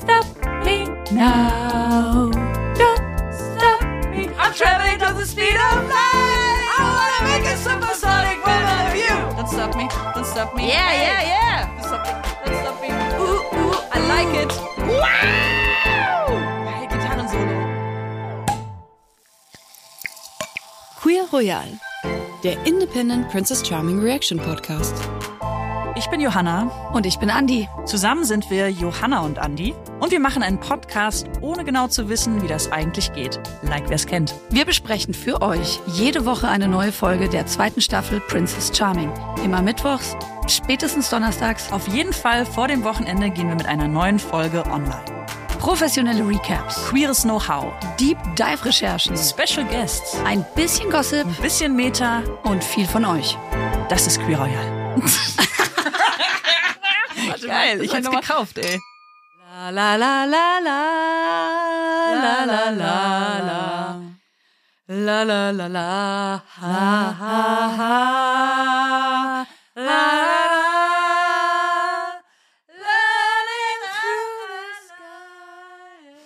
stop me now. Don't stop me. I'm traveling to the speed of light. I wanna make a supersonic woman of you. Don't stop me. Don't stop me. Yeah, Hey. yeah, yeah. Don't stop me. Don't stop me. Ooh, ooh, I like it. Wow! Geil, Gitarrensolo. Queer Royal, der Independent Princess Charming Reaction Podcast. Ich bin Johanna. Und ich bin Andi. Zusammen sind wir Johanna und Andi. Und wir machen einen Podcast, ohne genau zu wissen, wie das eigentlich geht. Like wer es kennt. Wir besprechen für euch jede Woche eine neue Folge der zweiten Staffel Princess Charming. Immer mittwochs, spätestens donnerstags, Auf jeden Fall vor dem Wochenende gehen wir mit einer neuen Folge online. professionelle Recaps, Queeres Know-how, Deep Dive Recherchen, Special Guests, ein bisschen Gossip ein bisschen Meta. und viel von euch. Das ist Queer Royal. Geil, ich hab's gekauft, ey. La la la la. La la la la la La la. la. La ha ha ha la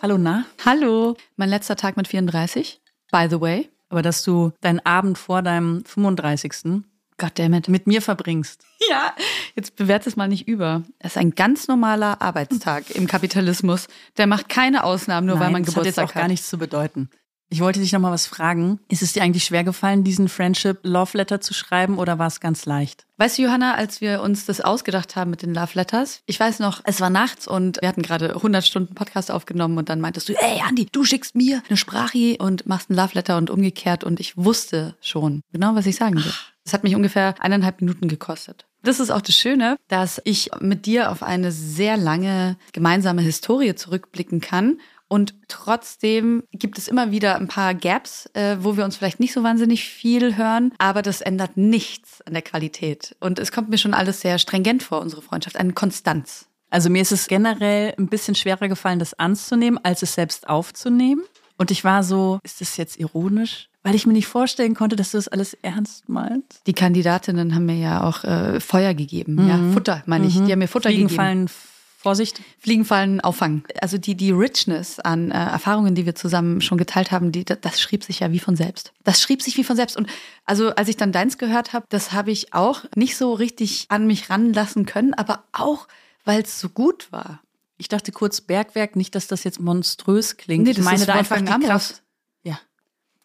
Hallo, na? Hallo, mein letzter Tag mit 34. By the way, Aber dass du deinen Abend vor deinem 35. goddammit. mit mir verbringst. Ja, jetzt bewerte es mal nicht über. Es ist ein ganz normaler Arbeitstag im Kapitalismus. Der macht keine Ausnahmen, nur weil man das hat jetzt Geburtstag auch gar nichts zu bedeuten. Ich wollte dich noch mal was fragen. Ist es dir eigentlich schwer gefallen, diesen Friendship Love Letter zu schreiben oder war es ganz leicht? Weißt du, Johanna, als wir uns das ausgedacht haben mit den Love Letters, ich weiß noch, es war nachts und wir hatten gerade 100 Stunden Podcast aufgenommen und dann meintest du, ey Andi, du schickst mir eine Sprache und machst ein Love Letter und umgekehrt und ich wusste schon genau, was ich sagen will. Es hat mich ungefähr eineinhalb Minuten gekostet. Das ist auch das Schöne, dass ich mit dir auf eine sehr lange gemeinsame Historie zurückblicken kann. Und trotzdem gibt es immer wieder ein paar Gaps, äh, wo wir uns vielleicht nicht so wahnsinnig viel hören, aber das ändert nichts an der Qualität. Und es kommt mir schon alles sehr stringent vor, unsere Freundschaft, eine Konstanz. Also mir ist es generell ein bisschen schwerer gefallen, das anzunehmen, als es selbst aufzunehmen. Und ich war so, ist das jetzt ironisch? Weil ich mir nicht vorstellen konnte, dass du das alles ernst meinst. Die Kandidatinnen haben mir ja auch äh, Feuer gegeben, ja, Futter, meine ich. Die haben mir Futter Fliegen gegeben. fallen, Vorsicht. Fliegen fallen, auffangen. Also die, die Richness an äh, Erfahrungen, die wir zusammen schon geteilt haben, die, das, das schrieb sich ja wie von selbst. Das schrieb sich wie von selbst. Und also als ich dann deins gehört habe, das habe ich auch nicht so richtig an mich ranlassen können, aber auch, weil es so gut war. Ich dachte kurz Bergwerk, nicht, dass das jetzt monströs klingt. Nee, ich das meine ist da einfach die. Kraft.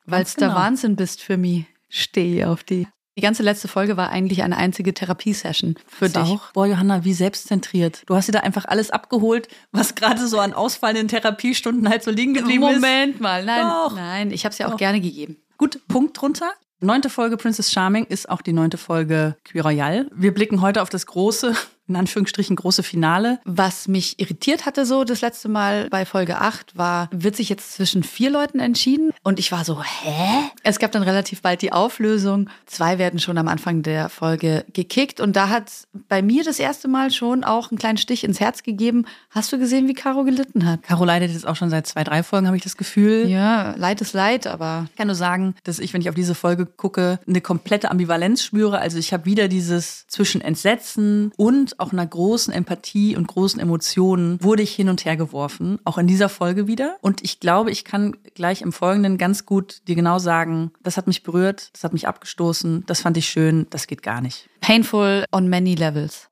Weil es der genau. Wahnsinn bist für mich. Steh auf die. Die ganze letzte Folge war eigentlich eine einzige Therapiesession für Das dich. Auch. Boah, Johanna, wie selbstzentriert. Du hast dir da einfach alles abgeholt, was gerade so an ausfallenden Therapiestunden halt so liegen geblieben ist. Moment mal, nein, Doch. nein, ich habe es ja auch Doch. gerne gegeben. Gut, Punkt drunter. Neunte Folge Princess Charming ist auch die neunte Folge Queer Royale. Wir blicken heute auf das große, in Anführungsstrichen große Finale. Was mich irritiert hatte so das letzte Mal bei Folge 8 war, wird sich jetzt zwischen vier Leuten entschieden und ich war so, hä? Es gab dann relativ bald die Auflösung. Zwei werden schon am Anfang der Folge gekickt und da hat bei mir das erste Mal schon auch einen kleinen Stich ins Herz gegeben. Hast du gesehen, wie Caro gelitten hat? Caro leidet jetzt auch schon seit zwei, drei Folgen, habe ich das Gefühl. Ja, Leid ist Leid, aber Ich kann nur sagen, dass ich, wenn ich auf diese Folge gucke, eine komplette Ambivalenz spüre. Also ich habe wieder dieses zwischen Entsetzen und auch einer großen Empathie und großen Emotionen wurde ich hin und her geworfen. Auch in dieser Folge wieder. Und ich glaube, ich kann gleich im Folgenden ganz gut dir genau sagen, das hat mich berührt, das hat mich abgestoßen, das fand ich schön, das geht gar nicht. painful on many levels.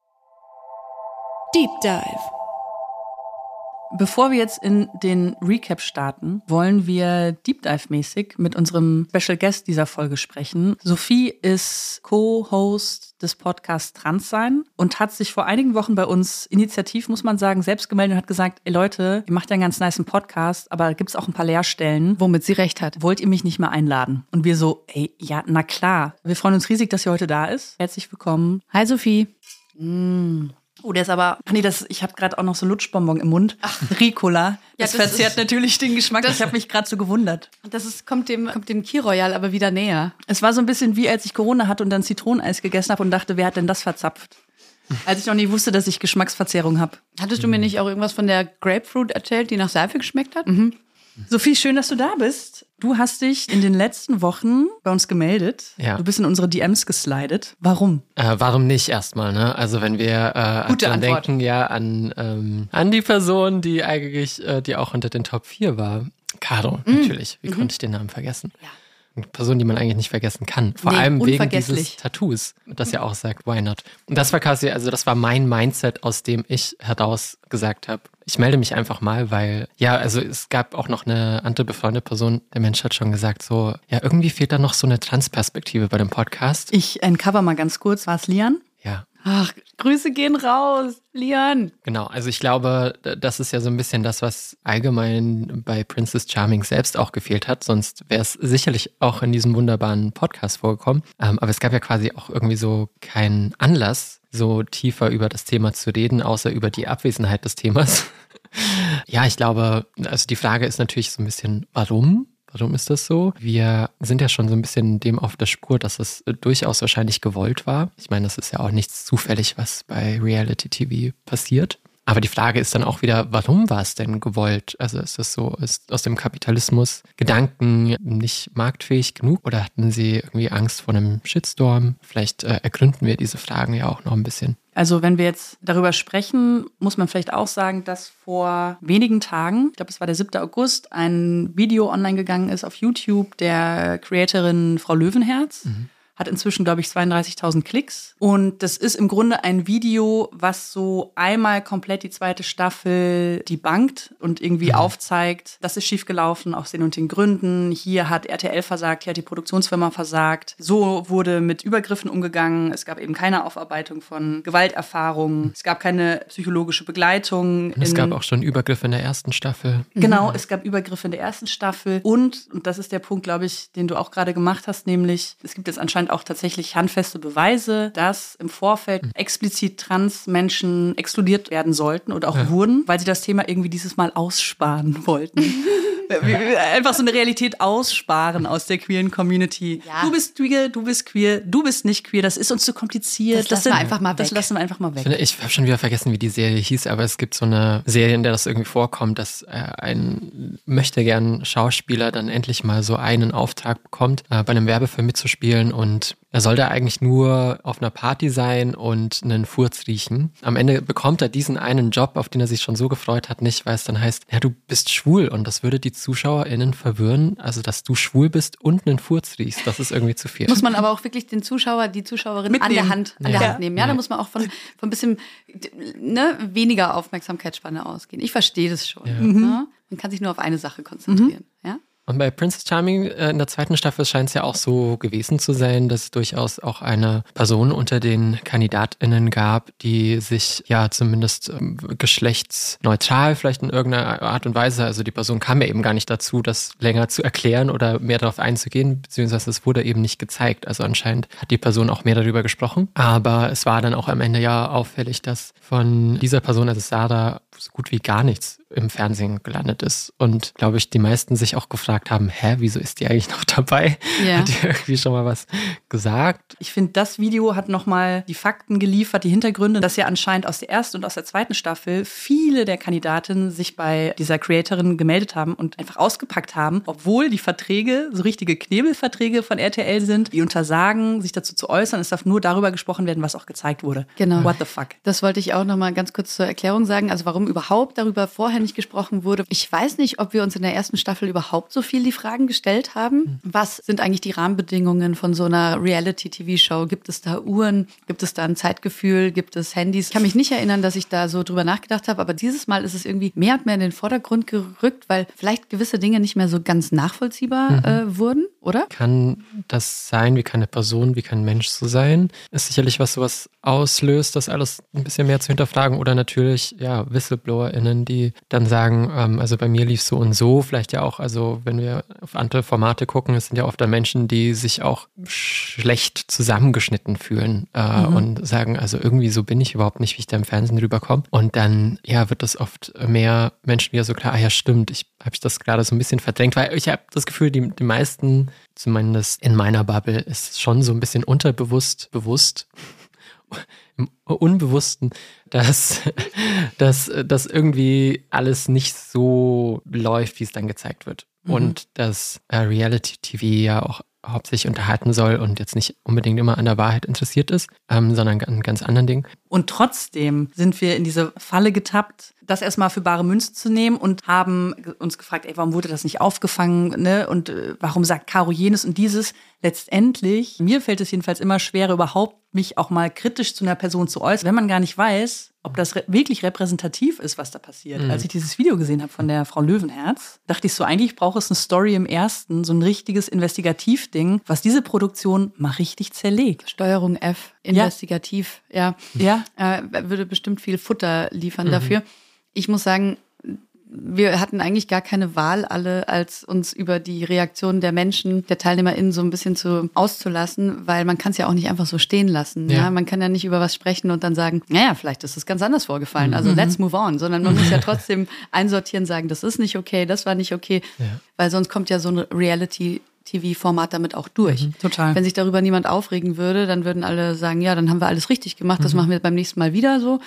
Deep Dive. Bevor wir jetzt in den Recap starten, wollen wir Deep Dive-mäßig mit unserem Special Guest dieser Folge sprechen. Sophie ist Co-Host des Podcasts Transsein und hat sich vor einigen Wochen bei uns initiativ, muss man sagen, selbst gemeldet und hat gesagt, ey Leute, ihr macht ja einen ganz niceen Podcast, aber gibt es auch ein paar Leerstellen. Womit sie recht hat. Wollt ihr mich nicht mal einladen? Und wir so, ey, ja, na klar. Wir freuen uns riesig, dass sie heute da ist. Herzlich willkommen. Hi Sophie. Oh, der ist aber. Ach nee, das, ich habe gerade auch noch so Lutschbonbon im Mund. Ach. Ricola. Das, das verzerrt ist- natürlich den Geschmack. das- ich habe mich gerade so gewundert. Das ist, kommt dem, kommt dem Key Royal aber wieder näher. Es war so ein bisschen wie, als ich Corona hatte und dann Zitroneneis gegessen habe und dachte, wer hat denn das verzapft? Als ich noch nie wusste, dass ich Geschmacksverzerrung habe. Hattest du mir nicht auch irgendwas von der Grapefruit erzählt, die nach Seife geschmeckt hat? Sophie, schön, dass du da bist. Du hast dich in den letzten Wochen bei uns gemeldet. Ja. Du bist in unsere DMs geslidet. Warum? Äh, warum nicht erstmal, ne? Also wenn wir äh, Gute Antwort. denken, ja, an, ähm, an die Person, die eigentlich, äh, die auch unter den Top 4 war. Caro, Mm. natürlich. Mhm. Wie konnte ich den Namen vergessen? Ja. Eine Person, die man eigentlich nicht vergessen kann. Vor Nee, allem wegen dieses Tattoos, das ja auch sagt, why not? Und das war quasi, also das war mein Mindset, aus dem ich heraus gesagt habe, ich melde mich einfach mal, weil, ja, also es gab auch noch eine andere befreundete Person, der Mensch hat schon gesagt, so, ja, irgendwie fehlt da noch so eine Transperspektive bei dem Podcast. Ich entcover mal ganz kurz. War es Lian? Ach, Grüße gehen raus, Lian. Genau, also ich glaube, das ist ja so ein bisschen das, was allgemein bei Princess Charming selbst auch gefehlt hat. Sonst wäre es sicherlich auch in diesem wunderbaren Podcast vorgekommen. Ähm, aber es gab ja quasi auch irgendwie so keinen Anlass, so tiefer über das Thema zu reden, außer über die Abwesenheit des Themas. ja, ich glaube, also die Frage ist natürlich so ein bisschen, warum? Warum ist das so? Wir sind ja schon so ein bisschen dem auf der Spur, dass es äh, durchaus wahrscheinlich gewollt war. Ich meine, das ist ja auch nichts zufällig, was bei Reality TV passiert. Aber die Frage ist dann auch wieder, warum war es denn gewollt? Also ist das so, ist aus dem Kapitalismus Gedanken nicht marktfähig genug oder hatten sie irgendwie Angst vor einem Shitstorm? Vielleicht äh, ergründen wir diese Fragen ja auch noch ein bisschen. Also wenn wir jetzt darüber sprechen, muss man vielleicht auch sagen, dass vor wenigen Tagen, ich glaube es war der 7. August, ein Video online gegangen ist auf YouTube der Creatorin Frau Löwenherz. Hat inzwischen, glaube ich, 32.000 Klicks. Und das ist im Grunde ein Video, was so einmal komplett die zweite Staffel debunked und irgendwie aufzeigt, das ist schiefgelaufen aus den und den Gründen. Hier hat RTL versagt, hier hat die Produktionsfirma versagt. So wurde mit Übergriffen umgegangen. Es gab eben keine Aufarbeitung von Gewalterfahrungen. Es gab keine psychologische Begleitung. Und es gab auch schon Übergriffe in der ersten Staffel. Genau, es gab Übergriffe in der ersten Staffel und, und das ist der Punkt, glaube ich, den du auch gerade gemacht hast, nämlich es gibt jetzt anscheinend auch tatsächlich handfeste Beweise, dass im Vorfeld explizit Trans-Menschen exkludiert werden sollten oder auch wurden, weil sie das Thema irgendwie dieses Mal aussparen wollten. Einfach so eine Realität aussparen aus der queeren Community. Ja. Du bist queer, du bist queer, du bist nicht queer, das ist uns zu kompliziert. Das lassen wir einfach mal Das weg. lassen wir einfach mal weg. Ich Ich habe schon wieder vergessen, wie die Serie hieß, aber es gibt so eine Serie, in der das irgendwie vorkommt, dass äh, ein möchte gern Schauspieler dann endlich mal so einen Auftrag bekommt, äh, bei einem Werbefilm mitzuspielen und er soll da eigentlich nur auf einer Party sein und einen Furz riechen. Am Ende bekommt er diesen einen Job, auf den er sich schon so gefreut hat, nicht, weil es dann heißt, ja, du bist schwul und das würde die ZuschauerInnen verwirren, also dass du schwul bist und einen Furz riechst, das ist irgendwie zu viel. Muss man aber auch wirklich den Zuschauer, die Zuschauerin an Mitnehmen. der Hand, an Ja. der Hand nehmen. Ja, da muss man auch von, von ein bisschen ne, weniger Aufmerksamkeitsspanne ausgehen. Ich verstehe das schon. Ne? Man kann sich nur auf eine Sache konzentrieren. Ja? Und bei Princess Charming äh, in der zweiten Staffel scheint es ja auch so gewesen zu sein, dass es durchaus auch eine Person unter den KandidatInnen gab, die sich ja zumindest ähm, geschlechtsneutral vielleicht in irgendeiner Art und Weise, also die Person kam ja eben gar nicht dazu, das länger zu erklären oder mehr darauf einzugehen, beziehungsweise es wurde eben nicht gezeigt. Also anscheinend hat die Person auch mehr darüber gesprochen. Aber es war dann auch am Ende ja auffällig, dass von dieser Person, also Sarah, so gut wie gar nichts im Fernsehen gelandet ist. Und glaube ich, die meisten sich auch gefragt haben, hä, wieso ist die eigentlich noch dabei? Ja. Hat die irgendwie schon mal was gesagt? Ich finde, das Video hat nochmal die Fakten geliefert, die Hintergründe, dass ja anscheinend aus der ersten und aus der zweiten Staffel viele der Kandidatinnen sich bei dieser Creatorin gemeldet haben und einfach ausgepackt haben, obwohl die Verträge so richtige Knebelverträge von RTL sind, die untersagen, sich dazu zu äußern. Es darf nur darüber gesprochen werden, was auch gezeigt wurde. Genau. What the fuck? Das wollte ich auch noch mal ganz kurz zur Erklärung sagen. Also warum überhaupt darüber vorher nicht gesprochen wurde. Ich weiß nicht, ob wir uns in der ersten Staffel überhaupt so viel die Fragen gestellt haben. Was sind eigentlich die Rahmenbedingungen von so einer Reality-TV-Show? Gibt es da Uhren? Gibt es da ein Zeitgefühl? Gibt es Handys? Ich kann mich nicht erinnern, dass ich da so drüber nachgedacht habe, aber dieses Mal ist es irgendwie mehr und mehr in den Vordergrund gerückt, weil vielleicht gewisse Dinge nicht mehr so ganz nachvollziehbar äh, wurden, oder? Kann das sein? Wie kann eine Person, wie kann ein Mensch so sein? Ist sicherlich was sowas auslöst, das alles ein bisschen mehr zu hinterfragen. Oder natürlich, ja, WhistleblowerInnen, die dann sagen, ähm, also bei mir lief so und so. Vielleicht ja auch, also wenn wir auf andere Formate gucken, es sind ja oft dann Menschen, die sich auch schlecht zusammengeschnitten fühlen äh, und sagen, also irgendwie so bin ich überhaupt nicht, wie ich da im Fernsehen rüberkomme. Und dann, ja, wird das oft mehr Menschen wieder so klar, ah ja, stimmt, ich habe ich das gerade so ein bisschen verdrängt, weil ich habe das Gefühl, die, die meisten, zumindest in meiner Bubble, ist schon so ein bisschen unterbewusst bewusst. im Unbewussten, dass, dass, dass irgendwie alles nicht so läuft, wie es dann gezeigt wird. Mhm. Und dass äh, Reality TV ja auch hauptsächlich unterhalten soll und jetzt nicht unbedingt immer an der Wahrheit interessiert ist, ähm, sondern an ganz anderen Dingen. Und trotzdem sind wir in diese Falle getappt, das erstmal für bare Münze zu nehmen und haben uns gefragt, ey, warum wurde das nicht aufgefangen, ne? Und äh, warum sagt Caro jenes und dieses? Letztendlich, mir fällt es jedenfalls immer schwerer, überhaupt mich auch mal kritisch zu einer Person zu äußern, wenn man gar nicht weiß, ob das re wirklich repräsentativ ist, was da passiert. Mhm. Als ich dieses Video gesehen habe von der Frau Löwenherz, dachte ich so, eigentlich braucht es eine Story im ersten, so ein richtiges Investigativding, was diese Produktion mal richtig zerlegt. Steuerung F, investigativ, ja. Ja. ja. Äh, würde bestimmt viel Futter liefern mhm. dafür. Ich muss sagen, wir hatten eigentlich gar keine Wahl, alle als uns über die Reaktionen der Menschen, der TeilnehmerInnen so ein bisschen zu auszulassen, weil man kann es ja auch nicht einfach so stehen lassen. Ja. ja. Man kann ja nicht über was sprechen und dann sagen, naja, vielleicht ist es ganz anders vorgefallen. Also mhm. let's move on. Sondern man muss ja trotzdem einsortieren, sagen, das ist nicht okay, das war nicht okay. Ja. Weil sonst kommt ja so ein Reality TV-Format damit auch durch. Mhm, total. Wenn sich darüber niemand aufregen würde, dann würden alle sagen, ja, dann haben wir alles richtig gemacht, das mhm. machen wir beim nächsten Mal wieder so.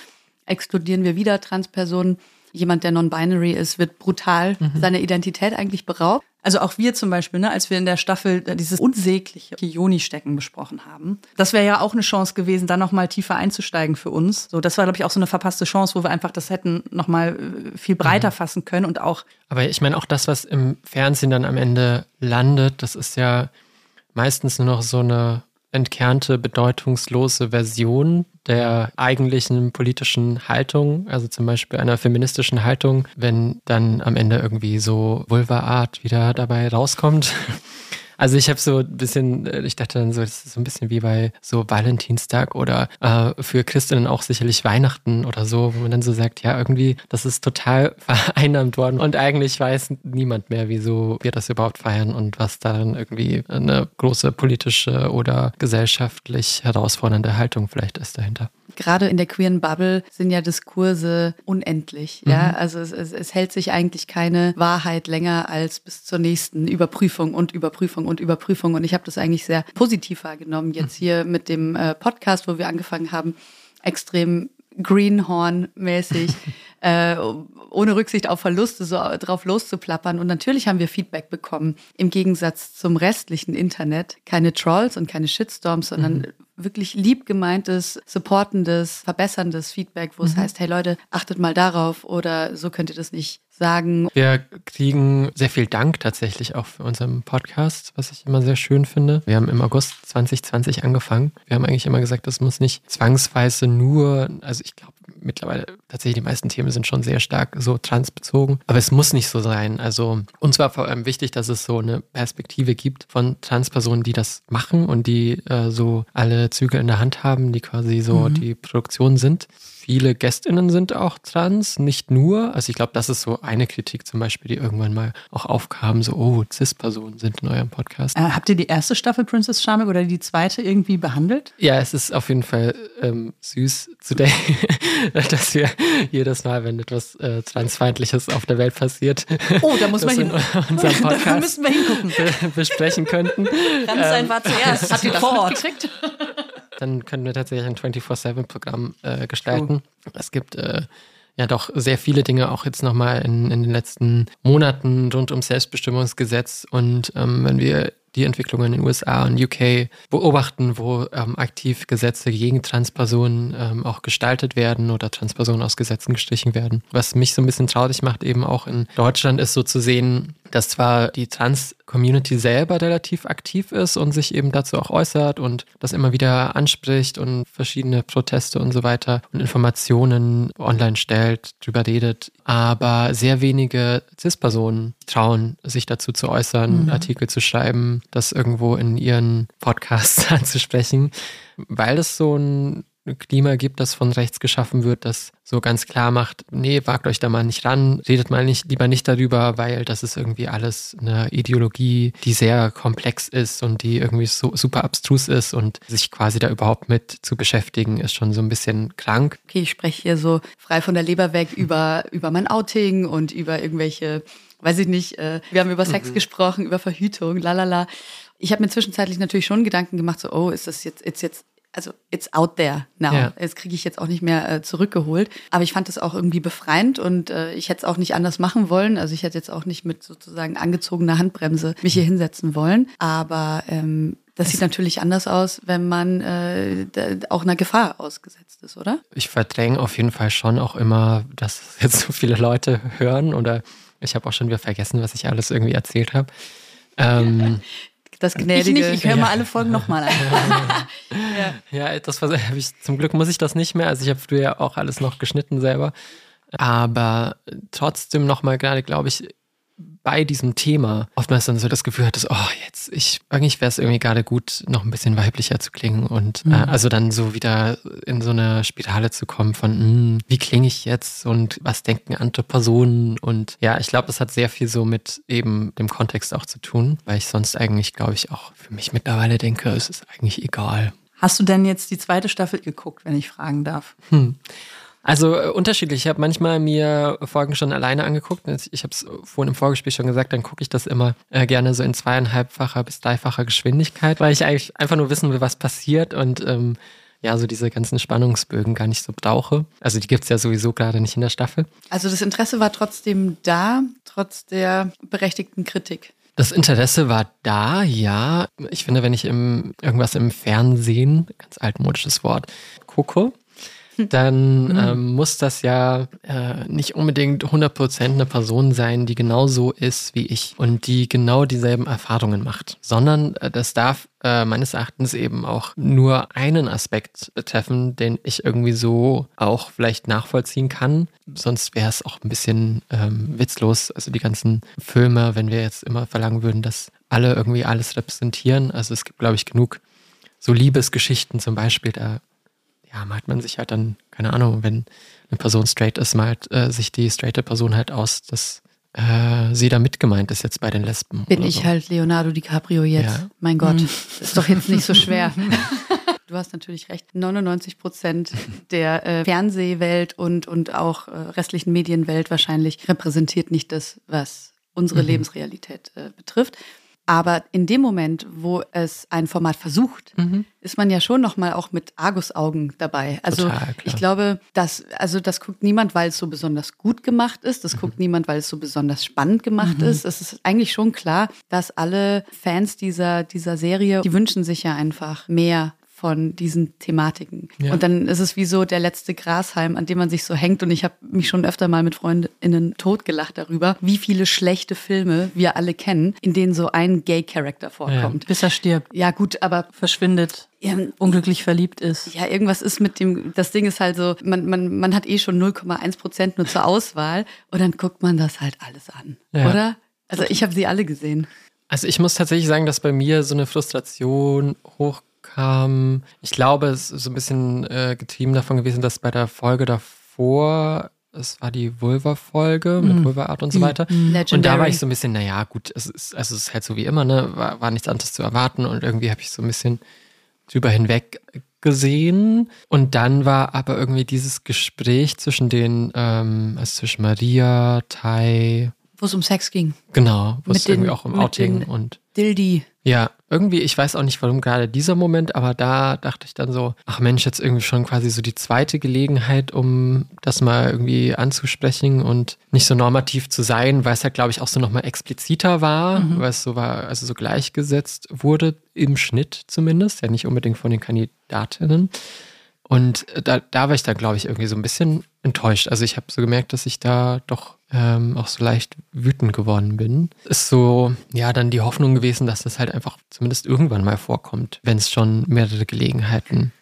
Exkludieren wir wieder Transpersonen jemand, der non-binary ist, wird brutal mhm. seiner Identität eigentlich beraubt. Also auch wir zum Beispiel, ne, als wir in der Staffel dieses unsägliche Joni-Stecken besprochen haben, das wäre ja auch eine Chance gewesen, da nochmal tiefer einzusteigen für uns. So, das war, glaube ich, auch so eine verpasste Chance, wo wir einfach das hätten nochmal äh, viel breiter mhm. fassen können und auch. Aber ich meine, auch das, was im Fernsehen dann am Ende landet, das ist ja meistens nur noch so eine entkernte, bedeutungslose Version der eigentlichen politischen Haltung, also zum Beispiel einer feministischen Haltung, wenn dann am Ende irgendwie so Vulva-Art wieder dabei rauskommt. Also ich habe so ein bisschen, äh, ich dachte dann so, das ist so ein bisschen wie bei so Valentinstag oder äh, für Christinnen auch sicherlich Weihnachten oder so, wo man dann so sagt, ja, irgendwie, das ist total vereinnahmt worden und eigentlich weiß niemand mehr, wieso wir das überhaupt feiern und was darin irgendwie eine große politische oder gesellschaftlich herausfordernde Haltung vielleicht ist dahinter gerade in der queeren Bubble sind ja Diskurse unendlich. Mhm. Ja, also es, es, es, hält sich eigentlich keine Wahrheit länger als bis zur nächsten Überprüfung und Überprüfung und Überprüfung. Und ich habe das eigentlich sehr positiv wahrgenommen jetzt mhm. hier mit dem äh, Podcast, wo wir angefangen haben, extrem Greenhorn-mäßig, äh, ohne Rücksicht auf Verluste, so drauf loszuplappern. Und natürlich haben wir Feedback bekommen. Im Gegensatz zum restlichen Internet. Keine Trolls und keine Shitstorms, sondern mhm wirklich lieb gemeintes, supportendes, verbesserndes Feedback, wo mhm. es heißt, hey Leute, achtet mal darauf oder so könnt ihr das nicht sagen. Wir kriegen sehr viel Dank tatsächlich auch für unseren Podcast, was ich immer sehr schön finde. Wir haben im August 2020 angefangen. Wir haben eigentlich immer gesagt, das muss nicht zwangsweise nur, also ich glaube mittlerweile tatsächlich die meisten Themen sind schon sehr stark so transbezogen, aber es muss nicht so sein. Also uns war vor allem wichtig, dass es so eine Perspektive gibt von Transpersonen, die das machen und die äh, so alle Züge in der Hand haben, die quasi so mhm. die Produktion sind viele GästInnen sind auch trans, nicht nur. Also ich glaube, das ist so eine Kritik zum Beispiel, die irgendwann mal auch aufkam, so, oh, Cis-Personen sind in eurem Podcast. Äh, habt ihr die erste Staffel Princess Charming oder die zweite irgendwie behandelt? Ja, es ist auf jeden Fall ähm, süß zu denken, dass wir jedes Mal, wenn etwas äh, Transfeindliches auf der Welt passiert, oh, da muss man hin. Podcast da müssen wir hingucken. besprechen könnten. Transsein ähm, war zuerst. Hat ihr das mitgekriegt? Dann können wir tatsächlich ein 24-7-Programm äh, gestalten. Cool. Es gibt äh, ja doch sehr viele Dinge auch jetzt nochmal in, in den letzten Monaten rund ums Selbstbestimmungsgesetz. Und ähm, wenn wir die Entwicklungen in den USA und UK beobachten, wo ähm, aktiv Gesetze gegen Transpersonen ähm, auch gestaltet werden oder Transpersonen aus Gesetzen gestrichen werden. Was mich so ein bisschen traurig macht, eben auch in Deutschland, ist so zu sehen, dass zwar die Trans-Community selber relativ aktiv ist und sich eben dazu auch äußert und das immer wieder anspricht und verschiedene Proteste und so weiter und Informationen online stellt, drüber redet, aber sehr wenige CIS-Personen trauen, sich dazu zu äußern, mhm. Artikel zu schreiben, das irgendwo in ihren Podcasts anzusprechen, weil es so ein Klima gibt, das von rechts geschaffen wird, das so ganz klar macht, nee, wagt euch da mal nicht ran, redet mal nicht, lieber nicht darüber, weil das ist irgendwie alles eine Ideologie, die sehr komplex ist und die irgendwie so super abstrus ist und sich quasi da überhaupt mit zu beschäftigen, ist schon so ein bisschen krank. Okay, ich spreche hier so frei von der Leber weg über, über mein Outing und über irgendwelche, weiß ich nicht, äh, wir haben über Sex mhm. gesprochen, über Verhütung, lalala. Ich habe mir zwischenzeitlich natürlich schon Gedanken gemacht, so, oh, ist das jetzt, ist jetzt also it's out there now. Ja. Das kriege ich jetzt auch nicht mehr äh, zurückgeholt. Aber ich fand das auch irgendwie befreiend und äh, ich hätte es auch nicht anders machen wollen. Also ich hätte jetzt auch nicht mit sozusagen angezogener Handbremse mich hier hinsetzen wollen. Aber ähm, das sieht natürlich anders aus, wenn man äh, auch einer Gefahr ausgesetzt ist, oder? Ich verdränge auf jeden Fall schon auch immer, dass jetzt so viele Leute hören oder ich habe auch schon wieder vergessen, was ich alles irgendwie erzählt habe. Ähm, Das Ich gnädige. nicht, ich höre mal alle Folgen nochmal an. ja, das war, hab ich, zum Glück muss ich das nicht mehr. Also ich habe früher ja auch alles noch geschnitten selber. Aber trotzdem nochmal gerade, glaube ich, bei diesem Thema oftmals dann so das Gefühl hattest, oh, jetzt, ich, eigentlich wäre es irgendwie gerade gut, noch ein bisschen weiblicher zu klingen und äh, also dann so wieder in so eine Spirale zu kommen von, hm, wie klinge ich jetzt und was denken andere Personen und ja, ich glaube, das hat sehr viel so mit eben dem Kontext auch zu tun, weil ich sonst eigentlich, glaube ich, auch für mich mittlerweile denke, es ist eigentlich egal. Hast du denn jetzt die zweite Staffel geguckt, wenn ich fragen darf? Also äh, unterschiedlich. Ich habe manchmal mir Folgen schon alleine angeguckt. Ich habe es vorhin im Vorgespräch schon gesagt, dann gucke ich das immer äh, gerne so in zweieinhalbfacher bis dreifacher Geschwindigkeit, weil ich eigentlich einfach nur wissen will, was passiert und ähm, ja, so diese ganzen Spannungsbögen gar nicht so brauche. Also die gibt's ja sowieso gerade nicht in der Staffel. Also das Interesse war trotzdem da, trotz der berechtigten Kritik. Das Interesse war da, ja. Ich finde, wenn ich im, irgendwas im Fernsehen, ganz altmodisches Wort, gucke, dann ähm, muss das ja äh, nicht unbedingt 100% eine Person sein, die genauso ist wie ich und die genau dieselben Erfahrungen macht, sondern äh, das darf äh, meines Erachtens eben auch nur einen Aspekt betreffen, den ich irgendwie so auch vielleicht nachvollziehen kann. Sonst wäre es auch ein bisschen ähm, witzlos. Also die ganzen Filme, wenn wir jetzt immer verlangen würden, dass alle irgendwie alles repräsentieren. Also es gibt, glaube ich, genug so Liebesgeschichten zum Beispiel, da ja, malt man sich halt dann, keine Ahnung, wenn eine Person straight ist, malt äh, sich die straighte Person halt aus, dass äh, sie da mitgemeint ist jetzt bei den Lesben. Bin ich so. halt Leonardo DiCaprio jetzt. Ja. Mein Gott, ist doch jetzt nicht so schwer. Du hast natürlich recht. 99 Prozent der äh, Fernsehwelt und, und auch äh, restlichen Medienwelt wahrscheinlich repräsentiert nicht das, was unsere Lebensrealität äh, betrifft. Aber in dem Moment, wo es ein Format versucht, ist man ja schon noch mal auch mit Argusaugen dabei. Also Total, ich glaube, dass also das guckt niemand, weil es so besonders gut gemacht ist. Das guckt niemand, weil es so besonders spannend gemacht ist. Es ist eigentlich schon klar, dass alle Fans dieser dieser Serie, die wünschen sich ja einfach mehr von diesen Thematiken. Ja. Und dann ist es wie so der letzte Grashalm, an dem man sich so hängt. Und ich habe mich schon öfter mal mit Freundinnen totgelacht darüber, wie viele schlechte Filme wir alle kennen, in denen so ein Gay-Charakter vorkommt. Bis er stirbt, Ja. gut, aber verschwindet, ja, unglücklich verliebt ist. ja, irgendwas ist mit dem, das Ding ist halt so, man, man, man hat eh schon 0,1 Prozent nur zur Auswahl und dann guckt man das halt alles an, Ja. oder? Also ich habe sie alle gesehen. Also ich muss tatsächlich sagen, dass bei mir so eine Frustration hochkam. Ich glaube, es ist so ein bisschen äh, getrieben davon gewesen, dass bei der Folge davor, es war die Vulva-Folge mit Vulva-Art und so weiter. Und da Legendary. war ich so ein bisschen, naja, gut, es ist, also es ist halt so wie immer, ne? War, war nichts anderes zu erwarten und irgendwie habe ich so ein bisschen drüber hinweg gesehen. Und dann war aber irgendwie dieses Gespräch zwischen den, ähm, also zwischen Maria, Tai, Wo es um Sex ging. genau, wo Mit es irgendwie den- auch im mit Outing und Dildi. Ja, irgendwie, ich weiß auch nicht, warum gerade dieser Moment, aber da dachte ich dann so, ach Mensch, jetzt irgendwie schon quasi so die zweite Gelegenheit, um das mal irgendwie anzusprechen und nicht so normativ zu sein, weil es halt, glaube ich, auch so nochmal expliziter war, weil es so war, also so gleichgesetzt wurde, im Schnitt zumindest, ja nicht unbedingt von den Kandidatinnen. Und da, da war ich dann, glaube ich, irgendwie so ein bisschen enttäuscht. Also ich habe so gemerkt, dass ich da doch ähm, auch so leicht wütend geworden bin. Ist so, ja, dann die Hoffnung gewesen, dass das halt einfach zumindest irgendwann mal vorkommt, wenn es schon mehrere Gelegenheiten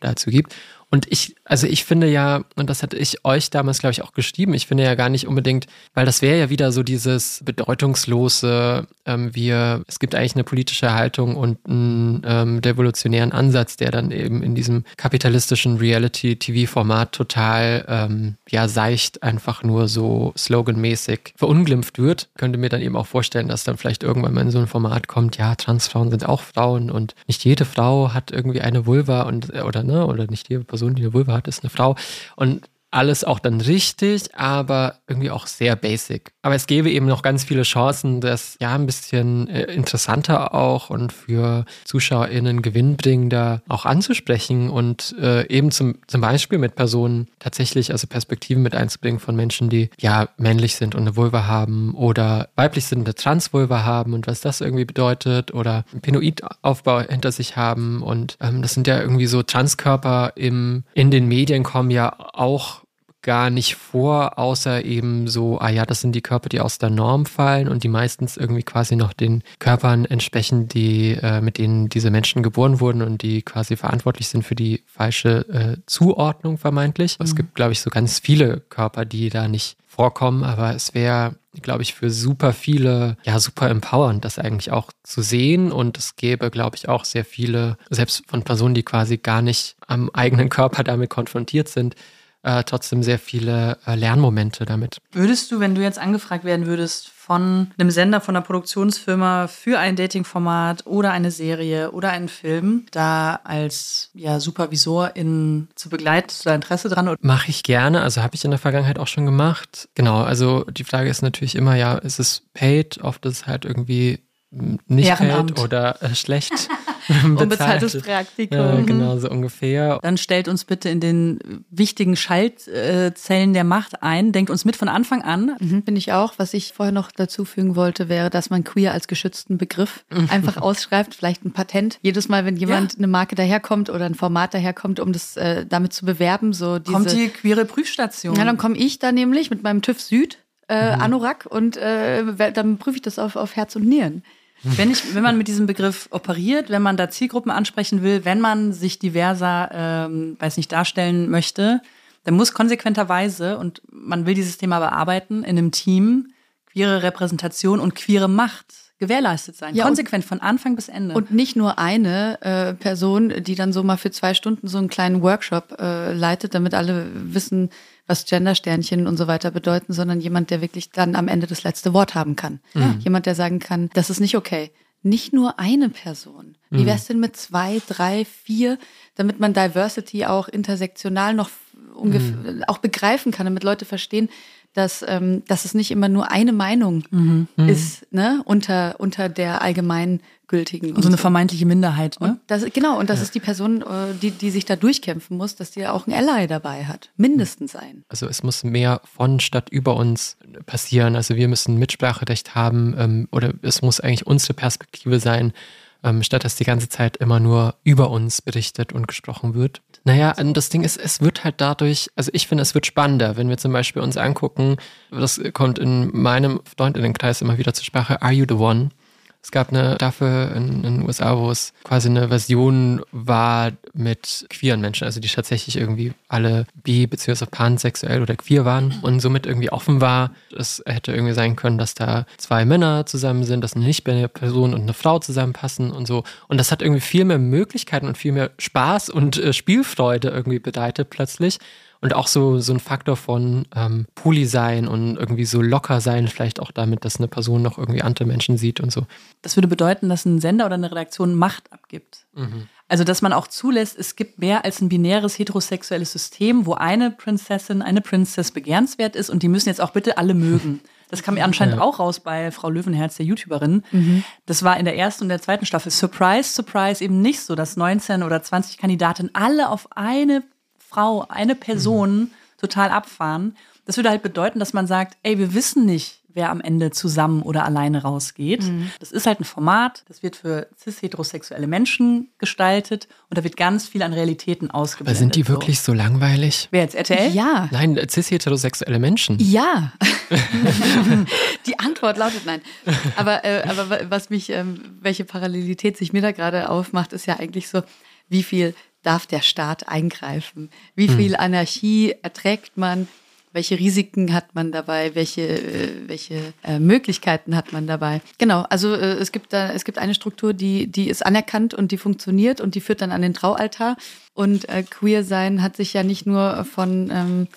dazu gibt. Und ich, also ich finde ja, und das hatte ich euch damals, glaube ich, auch geschrieben, ich finde ja gar nicht unbedingt, weil das wäre ja wieder so dieses bedeutungslose, ähm, wir, es gibt eigentlich eine politische Haltung und einen ähm, revolutionären Ansatz, der dann eben in diesem kapitalistischen Reality-TV-Format total, ähm, ja, seicht einfach nur so sloganmäßig verunglimpft wird. Könnte mir dann eben auch vorstellen, dass dann vielleicht irgendwann mal in so ein Format kommt, ja, Transfrauen sind auch Frauen und nicht jede Frau hat irgendwie eine Vulva und, äh, oder ne, oder nicht jede Person, die eine Vulva hat, ist eine Frau. Und alles auch dann richtig, aber irgendwie auch sehr basic. Aber es gäbe eben noch ganz viele Chancen, das ja ein bisschen äh, interessanter auch und für ZuschauerInnen gewinnbringender auch anzusprechen und äh, eben zum, zum Beispiel mit Personen tatsächlich, also Perspektiven mit einzubringen von Menschen, die ja männlich sind und eine Vulva haben oder weiblich sind und eine Transvulva haben und was das irgendwie bedeutet oder einen Penoidaufbau hinter sich haben und ähm, das sind ja irgendwie so Transkörper im, in den Medien kommen ja auch gar nicht vor, außer eben so, ah ja, das sind die Körper, die aus der Norm fallen und die meistens irgendwie quasi noch den Körpern entsprechen, die, äh, mit denen diese Menschen geboren wurden und die quasi verantwortlich sind für die falsche äh, Zuordnung vermeintlich. Mhm. Es gibt, glaube ich, so ganz viele Körper, die da nicht vorkommen, aber es wäre, glaube ich, für super viele, ja, super empowernd, das eigentlich auch zu sehen. Und es gäbe, glaube ich, auch sehr viele, selbst von Personen, die quasi gar nicht am eigenen Körper damit konfrontiert sind, äh, trotzdem sehr viele äh, Lernmomente damit. Würdest du, wenn du jetzt angefragt werden würdest von einem Sender, von einer Produktionsfirma für ein Datingformat oder eine Serie oder einen Film, da als ja, Supervisorin zu begleiten, hast du da Interesse dran? Mache ich gerne, also habe ich in der Vergangenheit auch schon gemacht. Genau, also die Frage ist natürlich immer, ja, ist es paid? Oft ist es halt irgendwie nicht paid oder äh, schlecht. Unbezahltes Praktikum. Ja, genau, so ungefähr. Dann stellt uns bitte in den wichtigen Schaltzellen der Macht ein. Denkt uns mit von Anfang an. Mhm, Bin ich auch. Was ich vorher noch dazu fügen wollte, wäre, dass man queer als geschützten Begriff einfach ausschreibt. Vielleicht ein Patent. Jedes Mal, wenn jemand ja. eine Marke daherkommt oder ein Format daherkommt, um das äh, damit zu bewerben, so diese, Kommt die queere Prüfstation. Ja, dann komme ich da nämlich mit meinem TÜV Süd. Äh, mhm. Anorak und äh, dann prüfe ich das auf, auf Herz und Nieren. Wenn, ich, wenn man mit diesem Begriff operiert, wenn man da Zielgruppen ansprechen will, wenn man sich diverser, ähm, weiß nicht, darstellen möchte, dann muss konsequenterweise, und man will dieses Thema bearbeiten, in einem Team queere Repräsentation und queere Macht gewährleistet sein. Ja, Konsequent von Anfang bis Ende. Und nicht nur eine äh, Person, die dann so mal für zwei Stunden so einen kleinen Workshop äh, leitet, damit alle wissen, was Gendersternchen und so weiter bedeuten, sondern jemand, der wirklich dann am Ende das letzte Wort haben kann. Mhm. Jemand, der sagen kann, das ist nicht okay. Nicht nur eine Person. Wie mhm. wäre es denn mit zwei, drei, vier, damit man Diversity auch intersektional noch ungefähr mhm. auch begreifen kann, damit Leute verstehen, dass, ähm, dass es nicht immer nur eine Meinung mhm. ist, ne, unter, unter der allgemeingültigen. Und so eine vermeintliche Minderheit, ne? Und das, genau, und das ja. ist die Person, äh, die, die sich da durchkämpfen muss, dass die auch ein Ally dabei hat. Mindestens sein. Also es muss mehr von statt über uns passieren. Also wir müssen Mitspracherecht haben ähm, oder es muss eigentlich unsere Perspektive sein ähm, statt dass die ganze Zeit immer nur über uns berichtet und gesprochen wird. Naja, und das Ding ist, es wird halt dadurch, also ich finde, es wird spannender, wenn wir zum Beispiel uns angucken, das kommt in meinem Freundinnenkreis immer wieder zur Sprache, Are You the One? Es gab eine Staffel in, in, den USA, wo es quasi eine Version war mit queeren Menschen, also die tatsächlich irgendwie alle bi- bzw. pansexuell oder queer waren und somit irgendwie offen war. Es hätte irgendwie sein können, dass da zwei Männer zusammen sind, dass eine nicht-binäre Person und eine Frau zusammenpassen und so. Und das hat irgendwie viel mehr Möglichkeiten und viel mehr Spaß und äh, Spielfreude irgendwie bedeutet plötzlich und auch so, so ein Faktor von ähm, Poli sein und irgendwie so locker sein, vielleicht auch damit, dass eine Person noch irgendwie andere Menschen sieht und so. Das würde bedeuten, dass ein Sender oder eine Redaktion Macht abgibt. Mhm. Also, dass man auch zulässt, es gibt mehr als ein binäres heterosexuelles System, wo eine Prinzessin, eine Princess begehrenswert ist und die müssen jetzt auch bitte alle mögen. Das kam anscheinend ja. auch raus bei Frau Löwenherz, der YouTuberin. Mhm. Das war in der ersten und der zweiten Staffel. Surprise, surprise, eben nicht so, dass 19 oder 20 Kandidatinnen alle auf eine Frau, eine Person mhm. total abfahren. Das würde halt bedeuten, dass man sagt, ey, wir wissen nicht, wer am Ende zusammen oder alleine rausgeht. Mhm. Das ist halt ein Format, das wird für cis-heterosexuelle Menschen gestaltet und da wird ganz viel an Realitäten ausgeblendet. Aber sind die wirklich so, so langweilig? Wer jetzt, RTL? Ja. Nein, cis-heterosexuelle Menschen. Ja. die Antwort lautet nein. Aber, äh, aber was mich, ähm, welche Parallelität sich mir da gerade aufmacht, ist ja eigentlich so, wie viel darf der Staat eingreifen? Wie hm. viel Anarchie erträgt man? Welche Risiken hat man dabei? Welche, äh, welche äh, Möglichkeiten hat man dabei? Genau, also äh, es gibt da, es gibt eine Struktur, die, die ist anerkannt und die funktioniert und die führt dann an den Traualtar. Und äh, Queer sein hat sich ja nicht nur von ähm,